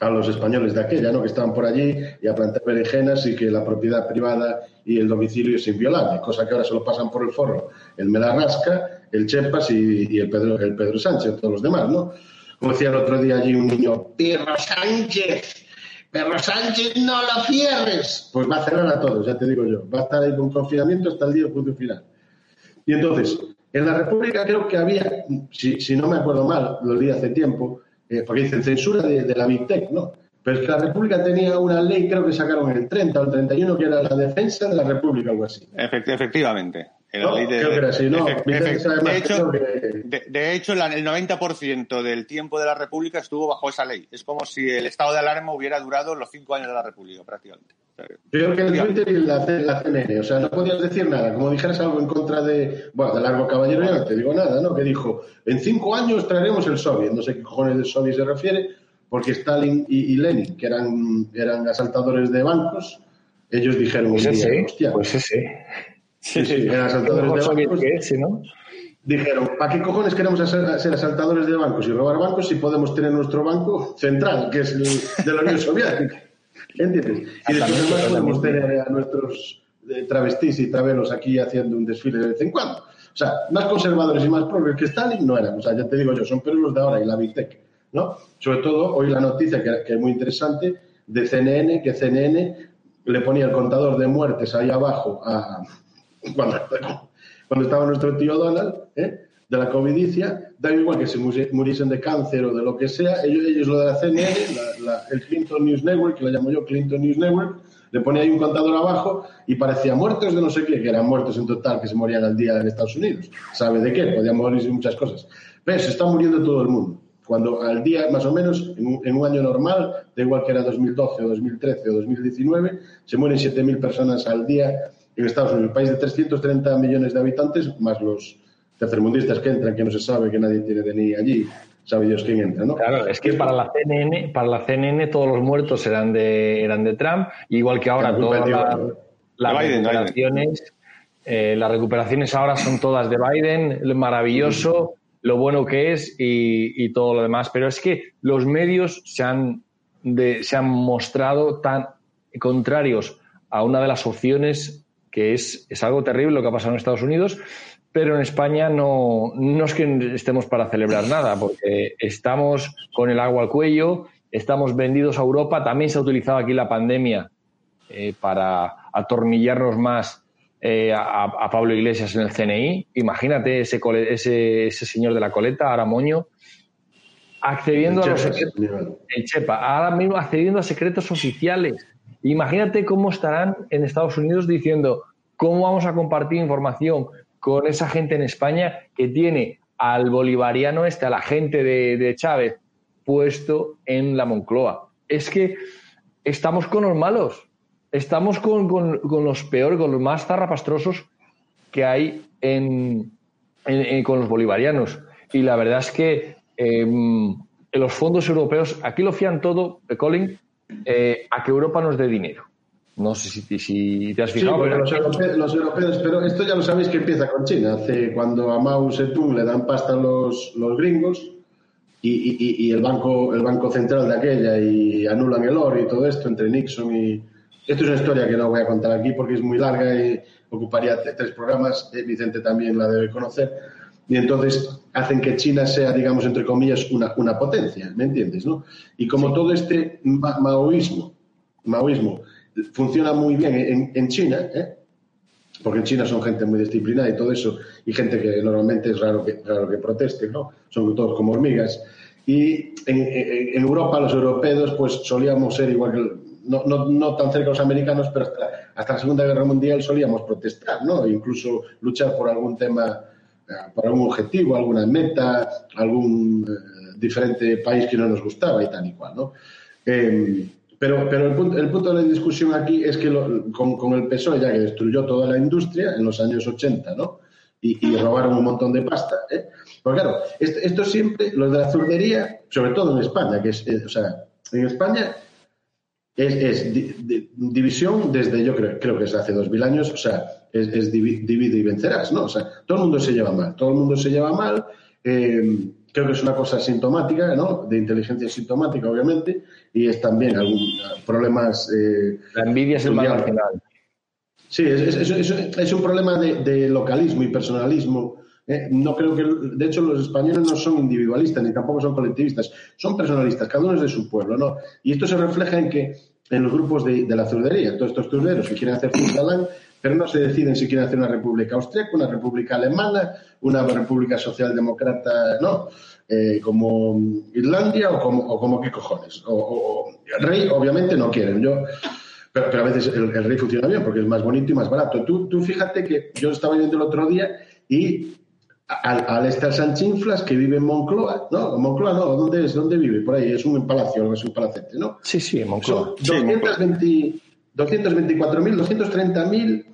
a los españoles de aquella, ¿no? Que estaban por allí y a plantar berenjenas y que la propiedad privada y el domicilio es inviolable, cosa que ahora se lo pasan por el foro el Melarrasca, el Chepas y, el, Pedro, el Pedro Sánchez, todos los demás, ¿no? Como decía el otro día allí un niño, Pedro Sánchez, pero Sánchez no lo cierres. Pues va a cerrar a todos, ya te digo yo. Va a estar ahí con confinamiento hasta el día de punto final. Y entonces, en la República creo que había, si, no me acuerdo mal, lo leí hace tiempo, eh, porque dicen censura de, la Big Tech, ¿no? Pero es que la República tenía una ley, creo que sacaron el 30 o el 31, que era la defensa de la República, algo así. efectivamente de, hecho, el 90% del tiempo de la República estuvo bajo esa ley. Es como si el estado de alarma hubiera durado los cinco años de la República, prácticamente. Peor que el Twitter y la, CNN. O sea, no podías decir nada. Como dijeras algo en contra de. Bueno, de Largo Caballero, ya no te digo nada, ¿no? Que dijo: en cinco años traeremos el Soviet. No sé qué cojones de Soviet se refiere, porque Stalin y, Lenin, que eran, eran asaltadores de bancos, ellos dijeron: pues ese, Hostia, pues ese. Sí, sí, eran asaltadores de bancos. ¿no? Dijeron, ¿para qué cojones queremos ser, asaltadores de bancos y robar bancos si podemos tener nuestro banco central, que es el de la Unión Soviética? ¿Entiendes? Y después podemos tener a nuestros eh, travestis y travelos aquí haciendo un desfile de vez en cuando. O sea, más conservadores y más progres que Stalin no eran. O sea, ya te digo yo, son pelos de ahora y la Big Tech. ¿no? Sobre todo, hoy la noticia que, que es muy interesante de CNN, que CNN le ponía el contador de muertes ahí abajo a, cuando, cuando estaba nuestro tío Donald, ¿eh? de la covidicia, da igual que se muriesen de cáncer o de lo que sea, ellos, ellos lo de la CNN, el Clinton News Network, que lo llamo yo Clinton News Network, le ponía ahí un contador abajo y parecía muertos de no sé qué, que eran muertos en total, que se morían al día en Estados Unidos. ¿Sabe de qué? Podían morirse muchas cosas. Pero se está muriendo todo el mundo. Cuando al día, más o menos, en un, en un año normal, da igual que era 2012 o 2013 o 2019, se mueren 7.000 personas al día en Estados Unidos, un país de 330 millones de habitantes, más los tercermundistas que entran, que no se sabe, que nadie tiene DNI allí, sabe Dios quién entra, ¿no? Claro, es que para la CNN, para la CNN todos los muertos eran de, eran de Trump, igual que ahora todas las recuperaciones, eh, las recuperaciones ahora son todas de Biden, lo maravilloso, lo bueno que es y, todo lo demás. Pero es que los medios se han, se han mostrado tan contrarios a una de las opciones que es, es algo terrible lo que ha pasado en Estados Unidos, pero en España no, no es que estemos para celebrar nada, porque estamos con el agua al cuello, estamos vendidos a Europa, también se ha utilizado aquí la pandemia eh, para atornillarnos más eh, a, Pablo Iglesias en el CNI. Imagínate ese, ese, ese señor de la coleta, Aramoño, accediendo a los secretos. El Chepa, ahora mismo accediendo a secretos oficiales. Imagínate cómo estarán en Estados Unidos diciendo cómo vamos a compartir información con esa gente en España que tiene al bolivariano este, a la gente de, Chávez, puesto en la Moncloa. Es que estamos con los malos, estamos con, los peores, con los más zarrapastrosos que hay en, con los bolivarianos. Y la verdad es que em, los fondos europeos, aquí lo fían todo, Colin, eh, a que Europa nos dé dinero. No sé si, si te has fijado. Sí, los, europeos, pero esto ya lo sabéis que empieza con China. Hace cuando a Mao Zedong le dan pasta los, los gringos y, el banco el banco central de aquella y anulan el oro y todo esto entre Nixon y esto es una historia que no voy a contar aquí porque es muy larga y ocuparía tres programas. Eh, Vicente también la debe conocer. Y entonces hacen que China sea, digamos, entre comillas, una, una potencia, ¿me entiendes? ¿no? Y como todo este maoísmo, maoísmo funciona muy bien en, China, ¿eh? porque en China son gente muy disciplinada y todo eso, y gente que normalmente es raro que, raro que proteste, ¿no? Son todos como hormigas. Y en, Europa, los europeos, pues solíamos ser igual que, no, no, no, tan cerca los americanos, pero hasta, hasta, la Segunda Guerra Mundial solíamos protestar, ¿no? Incluso luchar por algún tema por algún objetivo, alguna meta, algún eh, diferente país que no nos gustaba y tal y cual, ¿no? Em, pero, pero el, punto, el, punto, de la discusión aquí es que con, el PSOE, ya que destruyó toda la industria en los años 80, ¿no? Y, robaron un montón de pasta. ¿eh? Porque claro, esto, siempre, lo de la zurdería, sobre todo en España, que es, eh, o sea, en España es, división desde, yo creo, creo que es hace dos mil años, o sea, es, divide y vencerás, ¿no? O sea, todo el mundo se lleva mal, todo el mundo se lleva mal. Eh, creo que es una cosa sintomática, ¿no? De inteligencia sintomática, obviamente, y es también algún problemas. Eh, La envidia es el mal marginal. Sí, es, es, un problema de, localismo y personalismo ¿eh? no creo que, de hecho, los españoles no son individualistas ni tampoco son colectivistas, son personalistas, cada uno es de su pueblo, ¿no? Y esto se refleja en que en los grupos de, la zurdería, todos estos zurderos que quieren hacer Zurdaland, pero no se deciden si quieren hacer una república austríaca, una república alemana, una república socialdemócrata, no, eh, como Irlandia o como, o qué cojones. O, el rey, obviamente, no quieren. Yo, pero, pero a veces el, rey funciona bien porque es más bonito y más barato. Tú, tú fíjate que yo estaba viendo el otro día y al, al estar Sanchinflas, que vive en Moncloa, ¿no? Moncloa no, ¿dónde es? ¿Dónde vive? Por ahí, es un palacio, es un palacete, ¿no? Sí, sí, en Moncloa. Son 220, 224.000, 230.000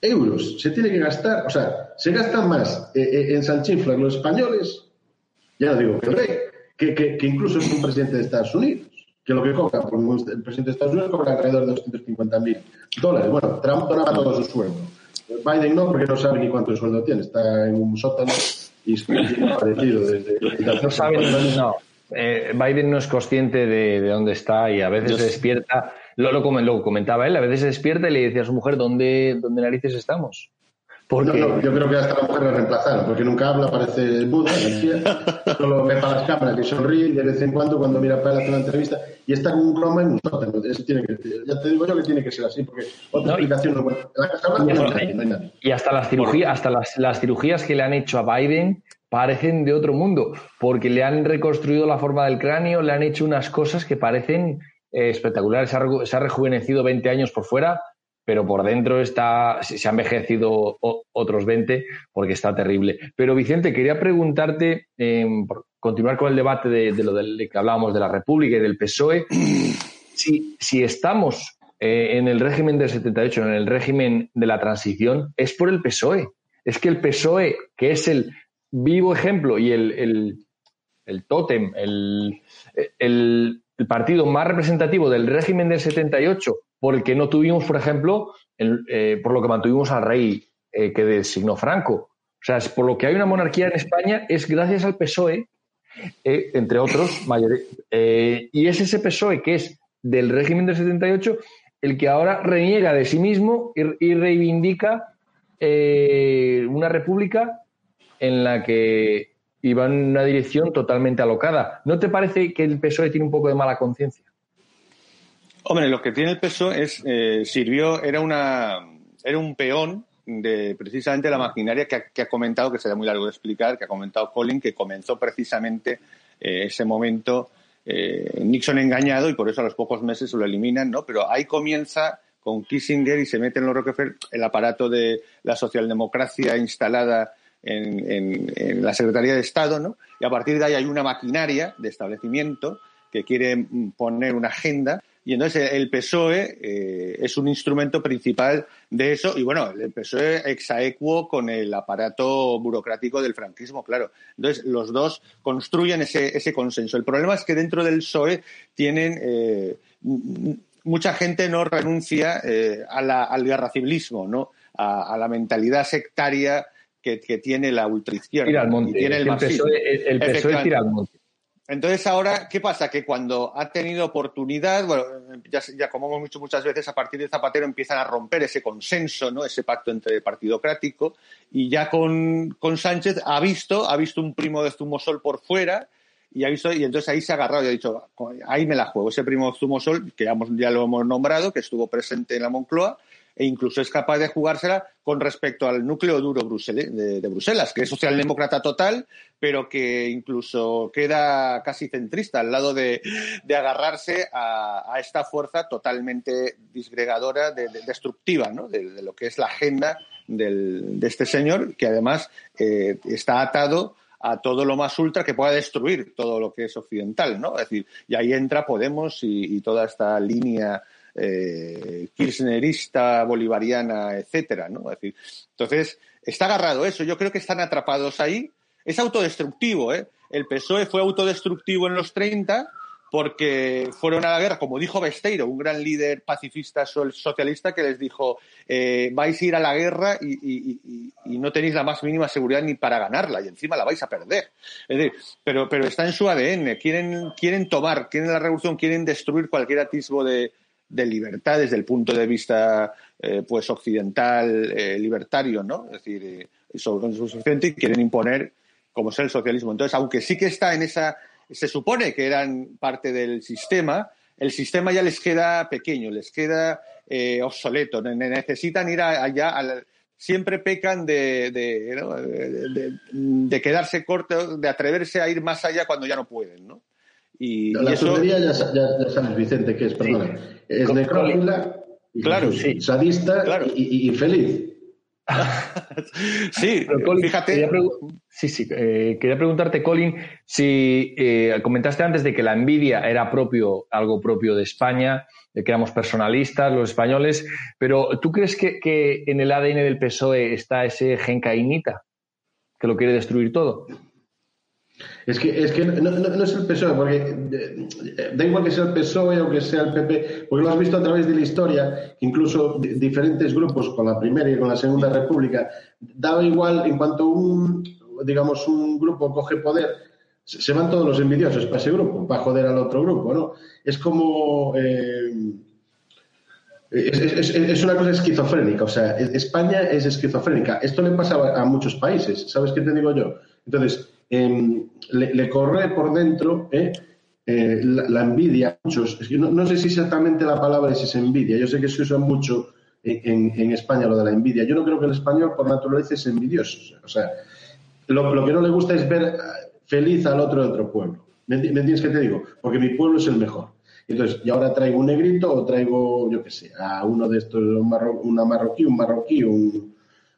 euros se tiene que gastar, o sea, se gastan más eh, eh, en Sanchinflas los españoles, ya no digo que el rey, que, que, incluso es un presidente de Estados Unidos, que lo que cobra, porque el presidente de Estados Unidos cobra alrededor de 250.000 dólares. Bueno, Trump donaba todo su sueldo. Biden no, porque no sabe ni cuánto sueldo tiene, está en un sótano y es parecido desde... No sabe no. Eh, Biden no es consciente de, de, dónde está y a veces se despierta lo, lo, comentaba él, a veces se despierta y le decía a su mujer, ¿dónde, dónde narices estamos? Porque... No, yo creo que hasta la mujer la reemplazaron, porque nunca habla, parece Buda, solo ve para las cámaras y sonríe de vez en cuando cuando mira para hacer una entrevista y está con un croma en un sótano. tiene que, ya te digo yo que tiene que ser así, porque otra explicación no puede. No, y hasta las cirugías, hasta las, las cirugías que le han hecho a Biden parecen de otro mundo, porque le han reconstruido la forma del cráneo, le han hecho unas cosas que parecen eh, espectacular. Se ha, rejuvenecido 20 años por fuera, pero por dentro está, se ha envejecido otros 20 porque está terrible. Pero Vicente, quería preguntarte, em, continuar con el debate de, lo del, que hablábamos de la República y del PSOE, si, si estamos eh, en el régimen del 78, en el régimen de la transición, es por el PSOE. Es que el PSOE, que es el vivo ejemplo y el, el, el tótem, el, el partido más representativo del régimen del 78, porque no tuvimos, por ejemplo, eh, por lo que mantuvimos al rey eh, que designó Franco. O sea, es por lo que hay una monarquía en España es gracias al PSOE, eh, entre otros, y es ese PSOE que es del régimen del 78 el que ahora reniega de sí mismo y reivindica una república en la que va en una dirección totalmente alocada. ¿No te parece que el PSOE tiene un poco de mala conciencia? Hombre, lo que tiene el PSOE es, eh, sirvió, era, una, era un peón de precisamente la maquinaria que ha, comentado, que sería muy largo de explicar, que ha comentado Colin, que comenzó precisamente eh, ese momento eh, Nixon engañado y por eso a los pocos meses lo eliminan, ¿no? Pero ahí comienza con Kissinger y se mete en los Rockefeller el aparato de la socialdemocracia instalada en, la Secretaría de Estado, ¿no? Y a partir de ahí hay una maquinaria de establecimiento que quiere poner una agenda y entonces el PSOE eh, es un instrumento principal de eso y bueno, el PSOE exaequo con el aparato burocrático del franquismo, claro. Entonces los dos construyen ese, ese consenso. El problema es que dentro del PSOE tienen... Eh, mucha gente no renuncia eh, al guerra civilismo, ¿no? A, la mentalidad sectaria que, tiene la ultraizquierda. Y tiene el, el PSOE, tira al monte. Entonces ahora, ¿qué pasa? Que cuando ha tenido oportunidad, bueno, ya, como hemos dicho muchas veces, a partir de Zapatero empiezan a romper ese consenso, ¿no? Ese pacto entre partidocrático, y ya con, con Sánchez ha visto, ha visto un primo de Zumosol por fuera, y ha visto, y entonces ahí se ha agarrado y ha dicho, ahí me la juego. Ese primo Zumosol, que ya, ya lo hemos nombrado, que estuvo presente en la Moncloa, e incluso es capaz de jugársela con respecto al núcleo duro de, Bruselas, que es socialdemócrata total, pero que incluso queda casi centrista al lado de, agarrarse a, esta fuerza totalmente disgregadora, destructiva, ¿no? de, lo que es la agenda de este señor, que además eh, está atado a todo lo más ultra que pueda destruir todo lo que es occidental, ¿no? Es decir, y ahí entra Podemos y toda esta línea eh, kirchnerista, bolivariana, etcétera, ¿no? decir, entonces, está agarrado eso. Yo creo que están atrapados ahí. Es autodestructivo, ¿eh? El PSOE fue autodestructivo en los 30 porque fueron a la guerra, como dijo Besteiro, un gran líder pacifista socialista que les dijo, eh, vais a ir a la guerra y, no tenéis la más mínima seguridad ni para ganarla y encima la vais a perder. Es decir, pero, pero está en su ADN, quieren, quieren tomar, quieren la revolución, quieren destruir cualquier atisbo de, de libertad desde el punto de vista eh, pues occidental eh, libertario, ¿no? Es decir, eh, suficiente y quieren imponer como es el socialismo. Entonces, aunque sí que está en esa, se supone que eran parte del sistema, el sistema ya les queda pequeño, les queda eh, obsoleto, necesitan ir allá, siempre pecan de, de, quedarse cortos, de atreverse a ir más allá cuando ya no pueden, ¿no? Y, la eso... ya, sabes, Vicente, que es, perdona, es necrófila, claro, sadista y, y feliz. sí, fíjate. Quería sí, sí. Eh, quería preguntarte, Colin, si eh, comentaste antes de que la envidia era propio, algo propio de España, de que éramos personalistas los españoles, pero ¿tú crees que, que en el ADN del PSOE está ese gen cainita que lo quiere destruir todo? Es que, es que no, es el PSOE, porque eh, da igual que sea el PSOE o que sea el PP, porque lo has visto a través de la historia, incluso diferentes grupos con la primera y con la segunda república, daba igual en cuanto un, digamos, un grupo coge poder, se van todos los envidiosos para ese grupo, para joder al otro grupo, ¿no? Es como... Eh, es, una cosa esquizofrénica, o sea, España es esquizofrénica. Esto le pasa a muchos países, ¿sabes qué te digo yo? Entonces, Em, le, corre por dentro ¿eh? Eh, la, envidia. Muchos, no, sé si exactamente la palabra es envidia. Yo sé que se usa mucho en, España lo de la envidia. Yo no creo que el español por naturaleza es envidioso. O sea, lo, que no le gusta es ver eh, feliz al otro de otro pueblo. ¿Me, entiendes qué te digo? Porque mi pueblo es el mejor. Entonces, y ahora traigo un negrito o traigo, yo qué sé, a uno de estos, una marroquí, un marroquí, un,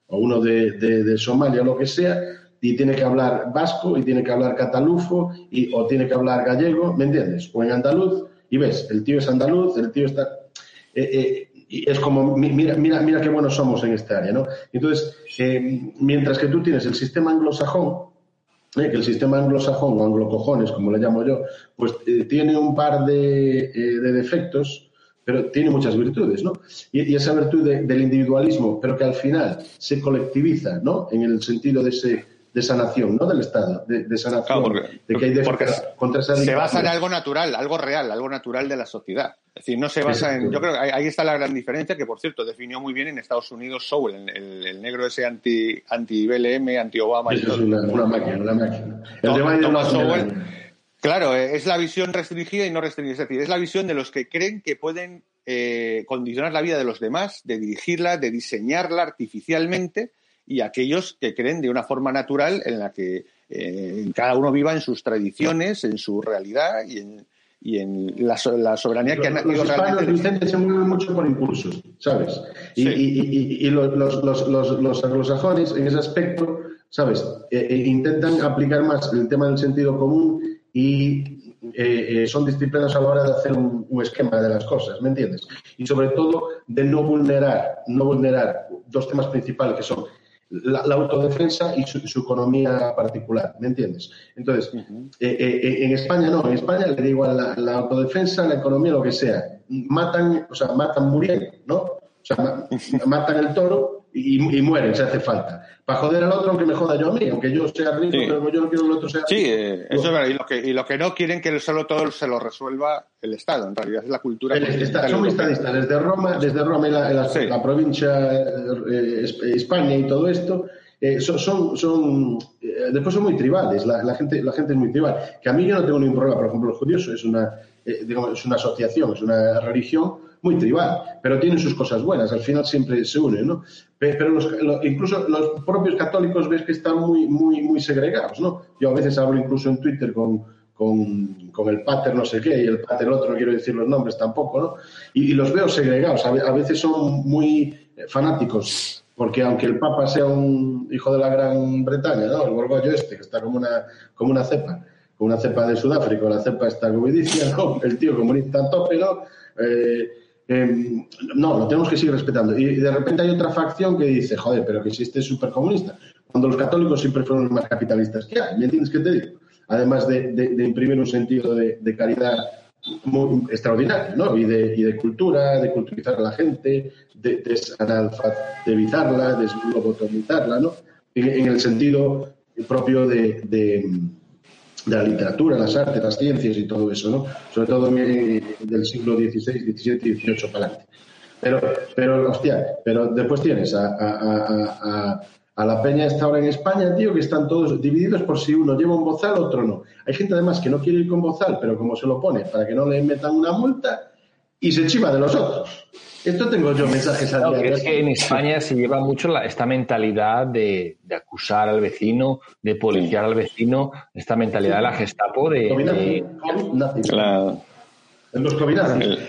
o uno de, de, de Somalia, lo que sea, y tiene que hablar vasco y tiene que hablar catalufo y, o tiene que hablar gallego, ¿me entiendes? O en andaluz y ves, el tío es andaluz, el tío está... Eh, eh, es como, mira, mira, mira qué buenos somos en este área, ¿no? Entonces, eh, mientras que tú tienes el sistema anglosajón, que el sistema anglosajón o anglocojones, como le llamo yo, pues tiene un par de, defectos, pero tiene muchas virtudes, ¿no? Y, esa virtud del individualismo, pero que al final se colectiviza, ¿no? En el sentido de ese de sanación, no del Estado, de, sanación, porque, de que hay contra esa Se basa en algo natural, algo real, algo natural de la sociedad. Es decir, no se basa en. Yo creo que ahí está la gran diferencia, que por cierto definió muy bien en Estados Unidos Sowell, el, negro ese anti, anti BLM, anti Obama. Eso es una, máquina, una máquina. El Claro, es la visión restringida y no restringida. Es decir, es la visión de los que creen que pueden eh, condicionar la vida de los demás, de dirigirla, de diseñarla artificialmente y aquellos que creen de una forma natural en la que eh, cada uno viva en sus tradiciones, en su realidad y en, y en la, soberanía que han los realmente. Vicente, se mueven mucho por impulsos, ¿sabes? Y, y, y, los, los, los, los, anglosajones en ese aspecto, ¿sabes? Eh, eh, intentan aplicar más el tema del sentido común y son disciplinas a la hora de hacer un, un, esquema de las cosas, ¿me entiendes? Y sobre todo de no vulnerar, no vulnerar dos temas principales que son la, autodefensa y su, economía particular, ¿me entiendes? Entonces, eh, eh, eh, en España no, en España le digo a la, autodefensa, la economía, lo que sea. Matan, o sea, matan muriendo, ¿no? O sea, matan el toro y, mueren si hace falta. Para joder al otro, aunque me joda yo a mí, aunque yo sea rico, pero yo no quiero que el otro sea Sí, eso es verdad. Y lo, que, y lo que no quieren que solo todo se lo resuelva el Estado, en realidad es la cultura. son muy estadistas, desde Roma, desde Roma y la, provincia, eh, España y todo esto, eh, son, son, son eh, después son muy tribales, la, gente, la gente es muy tribal. Que a mí yo no tengo ningún problema, por ejemplo, los judíos es una, digamos, es una asociación, es una religión muy tribal, pero tienen sus cosas buenas, al final siempre se unen, ¿no? Pero incluso los propios católicos ves que están muy, muy, muy segregados, ¿no? Yo a veces hablo incluso en Twitter con, con, el pater no sé qué y el pater otro, no quiero decir los nombres tampoco, ¿no? Y, los veo segregados, a, veces son muy fanáticos, porque aunque el Papa sea un hijo de la Gran Bretaña, ¿no? El Borgollo este, que está como una, como una cepa, como una cepa de Sudáfrica, la cepa esta covidicia, ¿no? El tío comunista a tope, ¿no? Eh, Em, no, lo tenemos que seguir respetando. Y de repente hay otra facción que dice, joder, pero que es súper comunista, cuando los católicos siempre fueron los más capitalistas que hay, ¿me entiendes qué te digo? Además de, imprimir un sentido de, caridad muy extraordinario, ¿no? Y de, y de cultura, de culturizar a la gente, de desanalfabetizarla, de deslobotomizarla, ¿no? En, el sentido propio de de la literatura, las artes, las ciencias y todo eso, ¿no? Sobre todo del siglo XVI, XVII y XVIII para adelante. Pero, pero, hostia, pero después tienes a, a la peña esta ahora en España, tío, que están todos divididos por si uno lleva un bozal, otro no. Hay gente además que no quiere ir con bozal, pero como se lo pone para que no le metan una multa y se chiva de los otros. Esto tengo yo mensajes a Es que en España se lleva mucho esta mentalidad de, acusar al vecino, de policiar al vecino, esta mentalidad de la Gestapo de. Los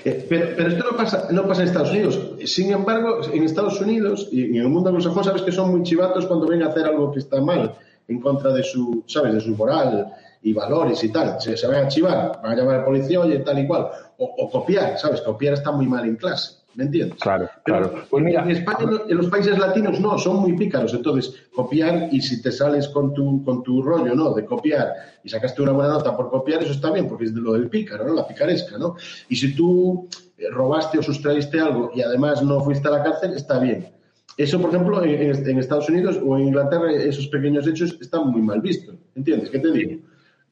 eh, pero, pero, esto no pasa, no pasa en Estados Unidos. Sin embargo, en Estados Unidos y en el mundo anglosajón sabes que son muy chivatos cuando ven a hacer algo que está mal en contra de su, ¿sabes? De su moral y valores y tal. Se, se van a chivar, van a llamar a la policía, oye, tal y cual. O, o copiar, ¿sabes? Copiar está muy mal en clase. ¿Me entiendes? Claro, claro. Pues mira, en España, en los países latinos no, son muy pícaros. Entonces, copiar y si te sales con tu, con tu rollo, ¿no? De copiar y sacaste una buena nota por copiar, eso está bien, porque es de lo del pícaro, ¿no? La picaresca, ¿no? Y si tú eh, robaste o sustraíste algo y además no fuiste a la cárcel, está bien. Eso, por ejemplo, en, en Estados Unidos o en Inglaterra, esos pequeños hechos están muy mal vistos. ¿Entiendes? ¿Qué te digo?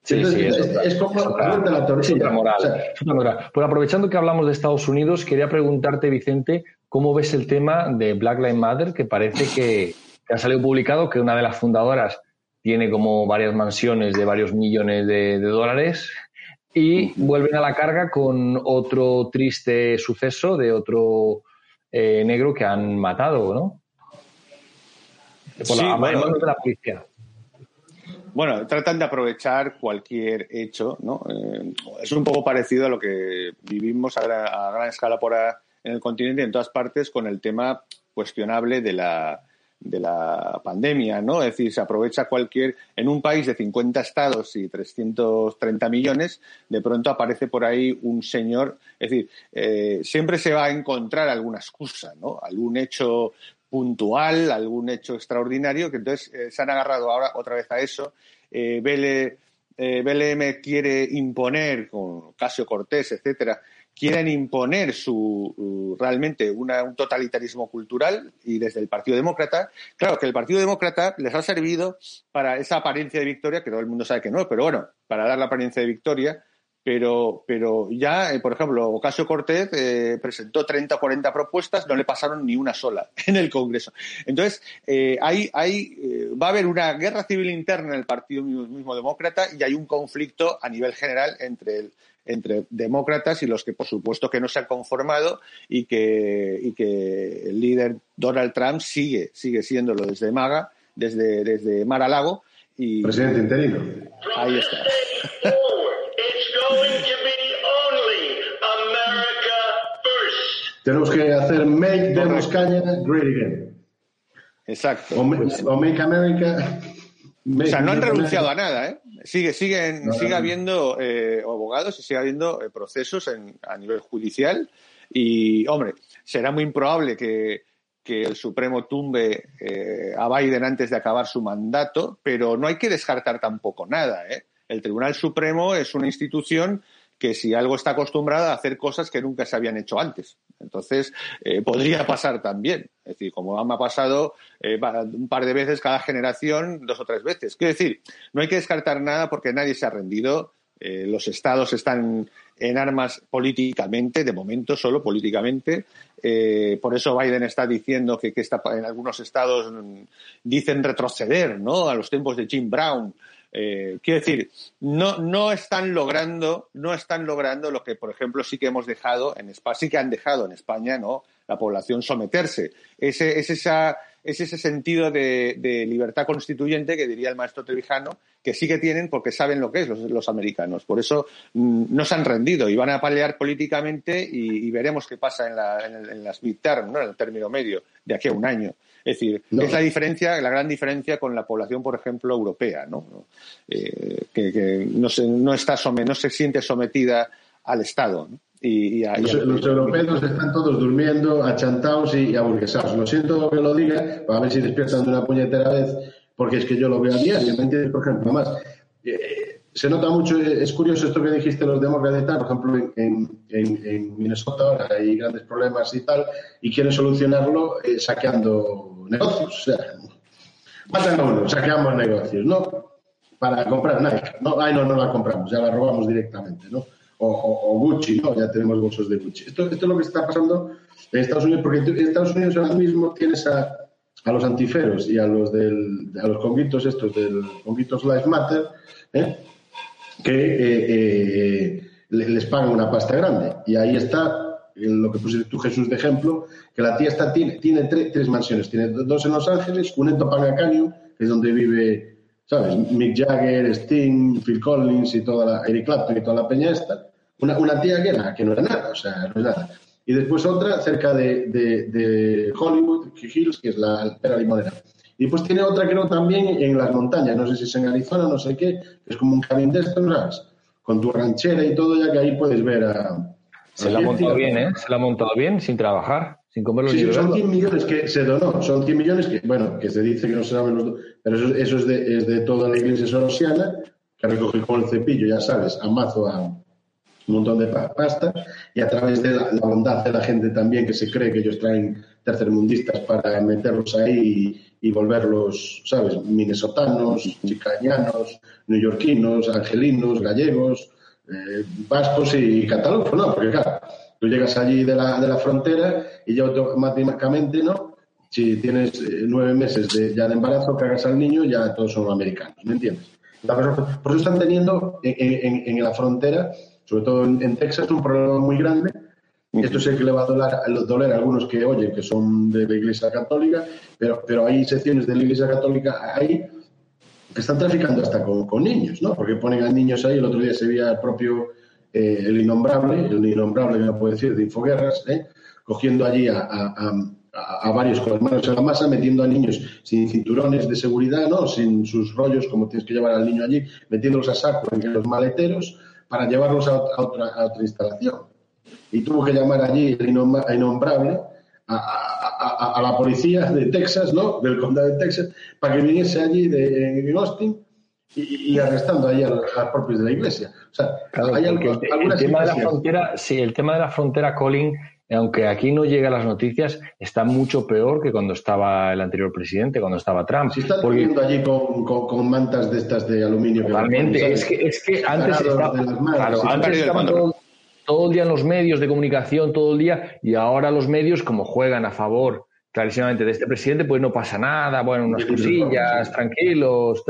Sí, sí, es, como la torcilla. moral, Pues aprovechando que hablamos de Estados Unidos, quería preguntarte, Vicente, ¿cómo ves el tema de Black Lives Matter? Que parece que, ha salido publicado que una de las fundadoras tiene como varias mansiones de varios millones de, dólares y vuelven a la carga con otro triste suceso de otro eh, negro que han matado, ¿no? Por la, de la policía. Bueno, tratan de aprovechar cualquier hecho, ¿no? Eh, es un poco parecido a lo que vivimos a gran, escala por en el continente en todas partes con el tema cuestionable de la, de la pandemia, ¿no? Es decir, se aprovecha cualquier, en un país de 50 estados y 330 millones, de pronto aparece por ahí un señor, es decir, eh, siempre se va a encontrar alguna excusa, ¿no? Algún hecho puntual, algún hecho extraordinario, que entonces eh, se han agarrado ahora otra vez a eso. Eh, BLM eh, quiere imponer, con Casio Cortés, etcétera, quieren imponer su realmente un totalitarismo cultural y desde el Partido Demócrata, claro que el Partido Demócrata les ha servido para esa apariencia de victoria, que todo el mundo sabe que no, pero bueno, para dar la apariencia de victoria, pero, pero ya, eh, por ejemplo, Ocasio Cortez eh, presentó 30 o 40 propuestas, no le pasaron ni una sola en el Congreso. Entonces, eh, hay, hay, va a haber una guerra civil interna en el Partido mismo Demócrata y hay un conflicto a nivel general entre, entre demócratas y los que, por supuesto, que no se han conformado y que, y que el líder Donald Trump sigue, sigue siéndolo desde Maga, desde, desde Mar a Lago. Y, Presidente interino. Ahí está. Tenemos que hacer Make Demos Caña Great Again. Exacto. O, Make America. o sea, no han renunciado a nada, ¿eh? Sigue, siguen, sigue habiendo eh, abogados y sigue habiendo eh, procesos a nivel judicial. Y, hombre, será muy improbable que, que el Supremo tumbe eh, a Biden antes de acabar su mandato, pero no hay que descartar tampoco nada. ¿eh? El Tribunal Supremo es una institución que si algo está acostumbrada a hacer cosas que nunca se habían hecho antes. Entonces, eh, podría pasar también. Es decir, como me ha pasado eh, un par de veces cada generación, dos o tres veces. Quiero decir, no hay que descartar nada porque nadie se ha rendido. Eh, los estados están en armas políticamente, de momento solo políticamente. por eso Biden está diciendo que, que está, en algunos estados mm, dicen retroceder ¿no? a los tiempos de Jim Brown. Eh, quiero decir, no, no están logrando, no están logrando lo que, por ejemplo, sí que hemos dejado en España, sí que han dejado en España, ¿no? La población someterse. Ese, es, esa, es ese sentido de, libertad constituyente que diría el maestro Trevijano, que sí que tienen porque saben lo que es los, americanos. Por eso mm, no se han rendido y van a pelear políticamente y, veremos qué pasa en, la, en, las midterm, ¿no? En el término medio, de aquí a un año. Es decir, es la diferencia, la gran diferencia con la población, por ejemplo, europea, ¿no? Eh, que, no, se, no, está no se siente sometida al Estado. Y, los, europeos están todos durmiendo, achantados y, aburguesados. Lo siento que lo diga, a ver si despiertan de una puñetera vez, porque es que yo lo veo a diario, ¿me entiendes? Por ejemplo, más. Eh, se nota mucho, es curioso esto que dijiste los demócratas y tal, por ejemplo, en, en, Minnesota ahora hay grandes problemas y tal, y quieren solucionarlo eh, saqueando negocios. O sea, matan a uno, saqueamos negocios, ¿no? Para comprar Nike. No, ay, no, no la compramos, ya la robamos directamente, ¿no? O, Gucci, ¿no? Ya tenemos bolsos de Gucci. Esto, esto, es lo que está pasando en Estados Unidos, porque en Estados Unidos ahora mismo tienes a, a los antiferos y a los del, a los conguitos estos del conguitos Life Matter, ¿eh? que les pagan una pasta grande. Y ahí está lo que pusiste tú, Jesús, de ejemplo, que la tía está, tiene, tiene tres mansiones. Tiene dos en Los Ángeles, una en Topanga Canyon, que es donde vive, ¿sabes? Mick Jagger, Sting, Phil Collins y toda la, Eric Clapton y toda la peña esta. Una, una tía que, era, que no era nada, o sea, no es nada. Y después otra cerca de, de, de Hollywood, Hills, que es la pera limonera. Y después tiene otra, creo, también en las montañas, no sé si es en Arizona, no sé qué, que es como un camino de estos, ¿sabes? Con tu ranchera y todo, ya que ahí puedes ver a, se la ha montado bien, ¿eh? Se la ha montado bien, sin trabajar, sin sí, Son 100 millones que se donó, son 100 millones que, bueno, que se dice que no se saben los pero eso, eso es, de, es, de, toda la iglesia sorosiana, que recoge con el cepillo, ya sabes, amazo a un montón de pasta, y a través de la, bondad de la gente también, que se cree que ellos traen tercermundistas para meterlos ahí y, y volverlos, ¿sabes?, minnesotanos, chicañanos, neoyorquinos, angelinos, gallegos, eh, vascos y catalogos, ¿no? Porque claro, tú llegas allí de la, de la frontera y ya automáticamente, ¿no? Si tienes eh, nueve meses de, ya de embarazo, cagas al niño, ya todos son americanos, ¿me entiendes? Por eso están teniendo en, en, la frontera, sobre todo en, Texas, un problema muy grande. Esto sé que le va a doler, a algunos que oyen que son de la Iglesia Católica, pero, pero hay secciones de la Iglesia Católica ahí están traficando hasta con, niños, ¿no? Porque ponen a niños ahí. El otro día se veía el propio, eh, el innombrable, el innombrable, me puedo decir, de Infoguerras, ¿eh? cogiendo allí a, a, varios con las manos en la masa, metiendo a niños sin cinturones de seguridad, ¿no? Sin sus rollos, como tienes que llevar al niño allí, metiéndolos a saco en los maleteros para llevarlos a, otra, a otra instalación. Y tuvo que llamar allí el innombrable a, la policía de Texas, ¿no? Del condado de Texas, para que viniese allí de, en Austin y, arrestando ahí a los, propios de la iglesia. O sea, hay el, tema de la frontera, sí, el tema de la frontera, Colin, aunque aquí no llega a las noticias, está mucho peor que cuando estaba el anterior presidente, cuando estaba Trump. Se está porque... allí con, con, mantas de estas de aluminio. Totalmente, es que, es que antes estaba, claro, antes estaba todo, todo el día en los medios de comunicación, todo el día, y ahora los medios, como juegan a favor clarísimamente de este presidente, pues no pasa nada, bueno, unas cosillas, tranquilos,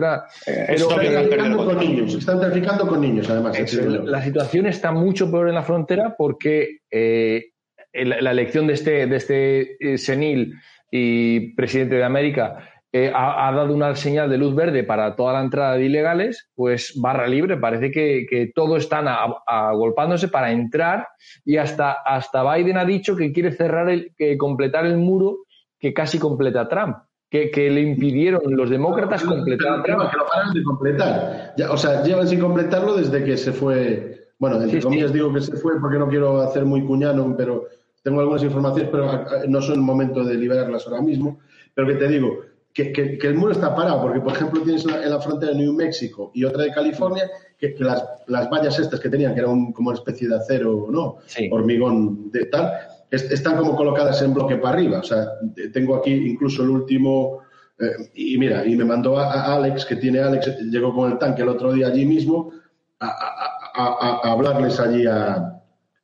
eh, pero están traficando con niños, están traficando con niños, además. la situación está mucho peor en la frontera porque eh, la, elección de este, de este eh, senil y presidente de América eh, ha, dado una señal de luz verde para toda la entrada de ilegales, pues barra libre. Parece que, que todos están agolpándose para entrar y hasta, hasta Biden ha dicho que quiere cerrar el, que completar el muro que casi completa Trump. Que, que le impidieron los demócratas completar Trump. Que lo paran de completar. o sea, llevan sin completarlo desde que se fue. Bueno, entre comillas digo que se fue porque no quiero hacer muy cuñano, pero tengo algunas informaciones, pero no son el momento de liberarlas ahora mismo. Pero que te digo, que, el muro está parado, porque por ejemplo tienes en la frontera de New México y otra de California, que, las, las, vallas estas que tenían, que era como una especie de acero, ¿no? Hormigón de tal, están como colocadas en bloque para arriba. O sea, tengo aquí incluso el último, eh, y mira, y me mandó a, Alex, que tiene Alex, llegó con el tanque el otro día allí mismo, a, hablarles allí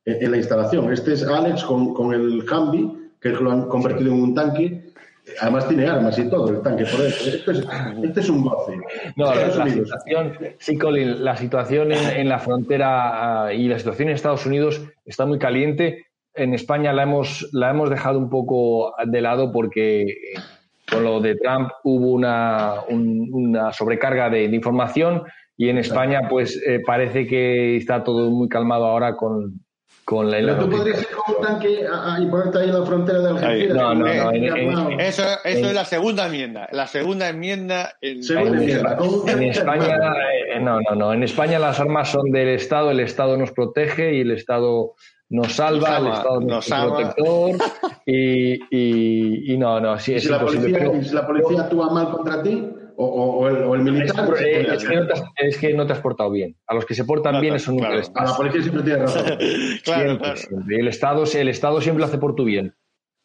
en, la instalación. Este es Alex con, con el Humvee, que lo han convertido en un tanque Además tiene armas y todo el tanque por. Este es, este es un goce. No, la, situación, sí, Colin, la situación en, la frontera ah, y la situación en Estados Unidos está muy caliente. En España la hemos, la hemos dejado un poco de lado porque eh, con lo de Trump hubo una, una sobrecarga de, información y en España pues eh, parece que está todo muy calmado ahora con, con la, Pero tú podrías ir con un tanque y ponerte ahí en la frontera de Algeciras. No, no, no. eso, eso es la segunda enmienda. La segunda enmienda. En, en, España, eh, no, no, no. En España las armas son del Estado. El Estado nos protege y el Estado nos salva, el Estado nos, es protector. Y, y, y, no, no, sí, ¿Y si, la policía, ¿Y si la policía actúa mal contra ti? o, el, militar. Es, que no te has, es, que no te has, portado bien. A los que se portan bien, eso nunca les pasa. A la policía siempre tiene razón. claro, claro. El, Estado, el Estado siempre lo hace por tu bien.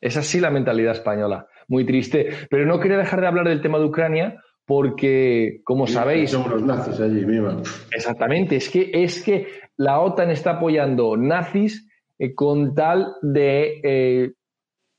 Es así la mentalidad española. Muy triste. Pero no quería dejar de hablar del tema de Ucrania porque, como sabéis. Son los nazis allí, mira. Exactamente. Es que, es que la OTAN está apoyando nazis eh, con tal de. Eh,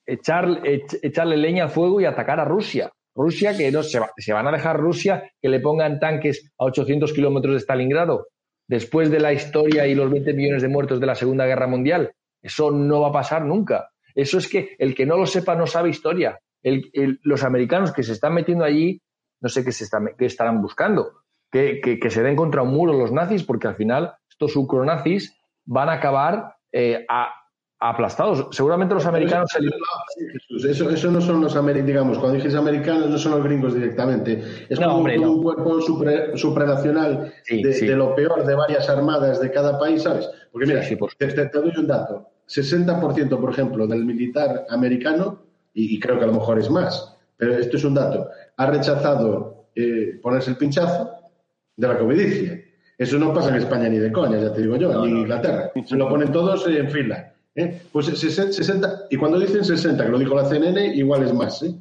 echarle leña al fuego y atacar a Rusia. Rusia, que no se, se van a dejar Rusia que le pongan tanques a 800 kilómetros de Stalingrado después de la historia y los 20 millones de muertos de la Segunda Guerra Mundial. Eso no va a pasar nunca. Eso es que el que no lo sepa no sabe historia. los americanos que se están metiendo allí, no sé qué, se estarán buscando. Que, que, se den contra un muro los nazis, porque al final estos ucronazis van a acabar eh, a, aplastados. Seguramente los americanos. Eso, eso no son los americanos, digamos, cuando dices americanos, no son los gringos directamente. Es como, un cuerpo supranacional de, lo peor de varias armadas de cada país, ¿sabes? Porque mira, te, doy un dato: 60%, por ejemplo, del militar americano, y, creo que a lo mejor es más, pero esto es un dato, ha rechazado eh, ponerse el pinchazo de la covidicia. Eso no pasa en España ni de coña, ya te digo yo, ni en Inglaterra. Se lo ponen todos en fila. ¿eh? Pues 60, y cuando dicen 60, que lo dijo la CNN, igual es más, ¿eh?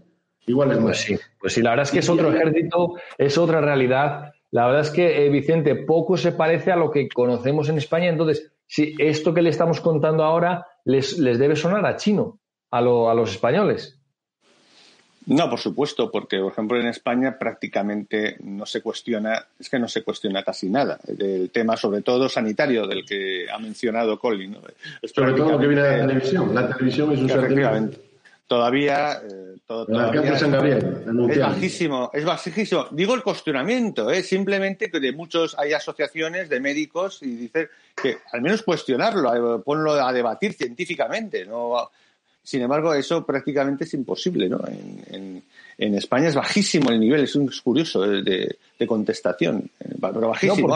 Igual es pues más. sí, pues sí, la verdad es que es otro ejército, es otra realidad. La verdad es que, eh, Vicente, poco se parece a lo que conocemos en España. Entonces, si esto que le estamos contando ahora les, les debe sonar a chino, a, lo, a los españoles. No, por supuesto, porque, por ejemplo, en España prácticamente no se cuestiona, es que no se cuestiona casi nada. El tema, sobre todo, sanitario, del que ha mencionado Colin. sobre todo lo que viene de la televisión. La televisión es un Efectivamente. Todavía, eh, todavía es, bajísimo, es bajísimo. Digo el cuestionamiento, ¿eh? simplemente que de muchos hay asociaciones de médicos y dicen que al menos cuestionarlo, eh, ponlo a debatir científicamente, no sin embargo, eso prácticamente es imposible, ¿no? En, España es bajísimo el nivel, es, un, curioso de, contestación, pero bajísimo.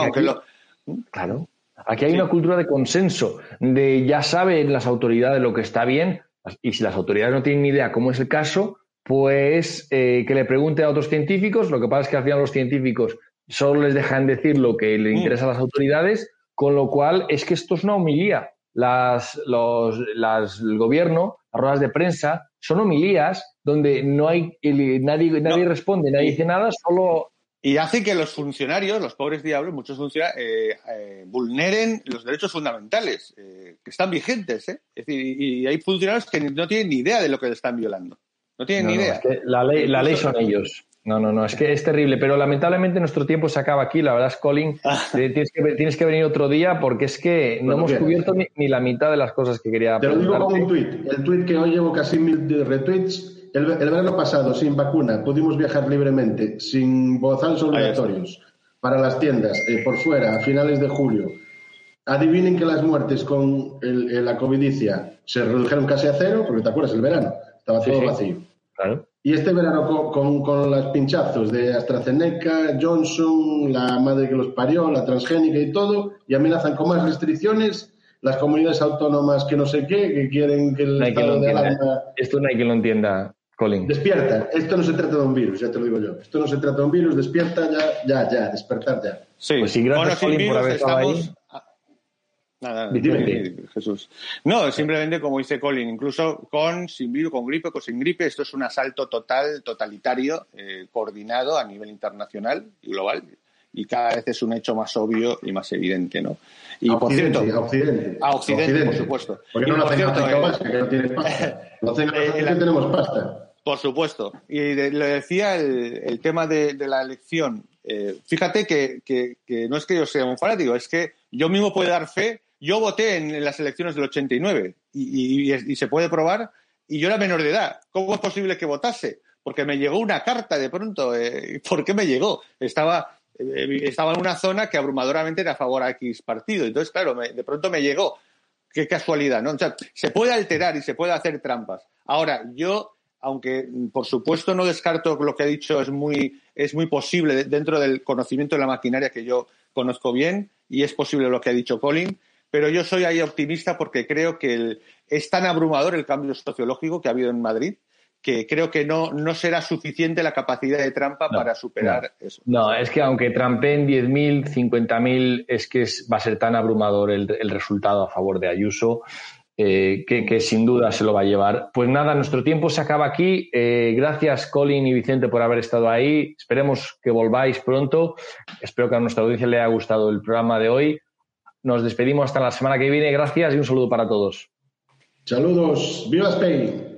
Claro. Aquí hay una cultura de consenso, de ya saben las autoridades lo que está bien, y si las autoridades no tienen ni idea cómo es el caso, pues eh, que le pregunte a otros científicos. Lo que pasa es que al final los científicos solo les dejan decir lo que le mm. interesa a las autoridades, con lo cual es que esto es una homilía. Las, los, las, el gobierno ruedas de prensa, son homilías donde no hay nadie, nadie responde, nadie dice nada, solo y hace que los funcionarios, los pobres diablos, muchos funcionarios, eh, eh, vulneren los derechos fundamentales eh, que están vigentes. Es decir, y, hay funcionarios que no tienen ni idea de lo que le están violando. No tienen ni idea. la ley, la ley son ellos. No, no, no, es que es terrible, pero lamentablemente nuestro tiempo se acaba aquí, la verdad es, Colin, ah. tienes que, tienes que venir otro día porque es que no hemos cubierto ni, la mitad de las cosas que quería Te lo digo con un tuit, el tuit que hoy llevo casi mil retweets, el, verano pasado, sin vacuna, pudimos viajar libremente, sin bozales obligatorios, para las tiendas, eh, por fuera, a finales de julio. Adivinen que las muertes con la covidicia se redujeron casi a cero, porque te acuerdas, el verano, estaba todo vacío. Claro. Y este verano con, con, los pinchazos de AstraZeneca, Johnson, la madre que los parió, la transgénica y todo, y amenazan con más restricciones las comunidades autónomas que no sé qué, que quieren que el estado de alarma... Esto no hay que lo entienda, Colin. Despierta. Esto no se trata de un virus, ya te lo digo yo. Esto no se trata de un virus, despierta ya, ya, ya, despertar ya. Sí, pues sí, gracias, Colin, por haber estado ahí. Nada, Jesús. No, simplemente como dice Colin, incluso con, sin virus, con gripe, con sin gripe, esto es un asalto total, totalitario, eh, coordinado a nivel internacional y global. Y cada vez es un hecho más obvio y más evidente, ¿no? Y a Occidente, a Occidente. A Occidente, por supuesto. Porque no lo hacen eh, que no tienen pasta. Lo eh, tenemos pasta. Por supuesto. Y le decía el, tema de, la elección. fíjate que, que, no es que yo sea un fanático, es que yo mismo puedo dar fe yo voté en, las elecciones del 89 y, y, se puede probar y yo era menor de edad. ¿Cómo es posible que votase? Porque me llegó una carta de pronto. Eh, ¿Por qué me llegó? Estaba, eh, estaba en una zona que abrumadoramente era a favor a X partido. Entonces, claro, de pronto me llegó. Qué casualidad, ¿no? O sea, se puede alterar y se puede hacer trampas. Ahora, yo, aunque por supuesto no descarto lo que ha dicho, es muy, es muy posible dentro del conocimiento de la maquinaria que yo conozco bien y es posible lo que ha dicho Colin pero yo soy ahí optimista porque creo que es tan abrumador el cambio sociológico que ha habido en Madrid que creo que no, no será suficiente la capacidad de trampa para superar eso. No, es que aunque trampen 10.000, 50.000, es que va a ser tan abrumador el, resultado a favor de Ayuso eh, que, sin duda se lo va a llevar. Pues nada, nuestro tiempo se acaba aquí. Eh, gracias, Colin y Vicente, por haber estado ahí. Esperemos que volváis pronto. Espero que a nuestra audiencia le haya gustado el programa de hoy. Nos despedimos hasta la semana que viene. Gracias y un saludo para todos. Saludos. ¡Viva Spain!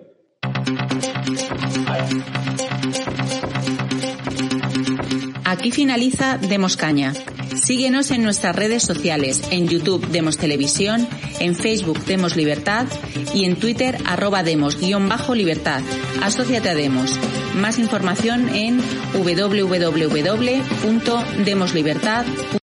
Aquí finaliza Demos Caña. Síguenos en nuestras redes sociales, en YouTube Demos Televisión, en Facebook Demos Libertad y en Twitter arroba Demos-Libertad. Asociate a Demos. Más información en www.demoslibertad.com.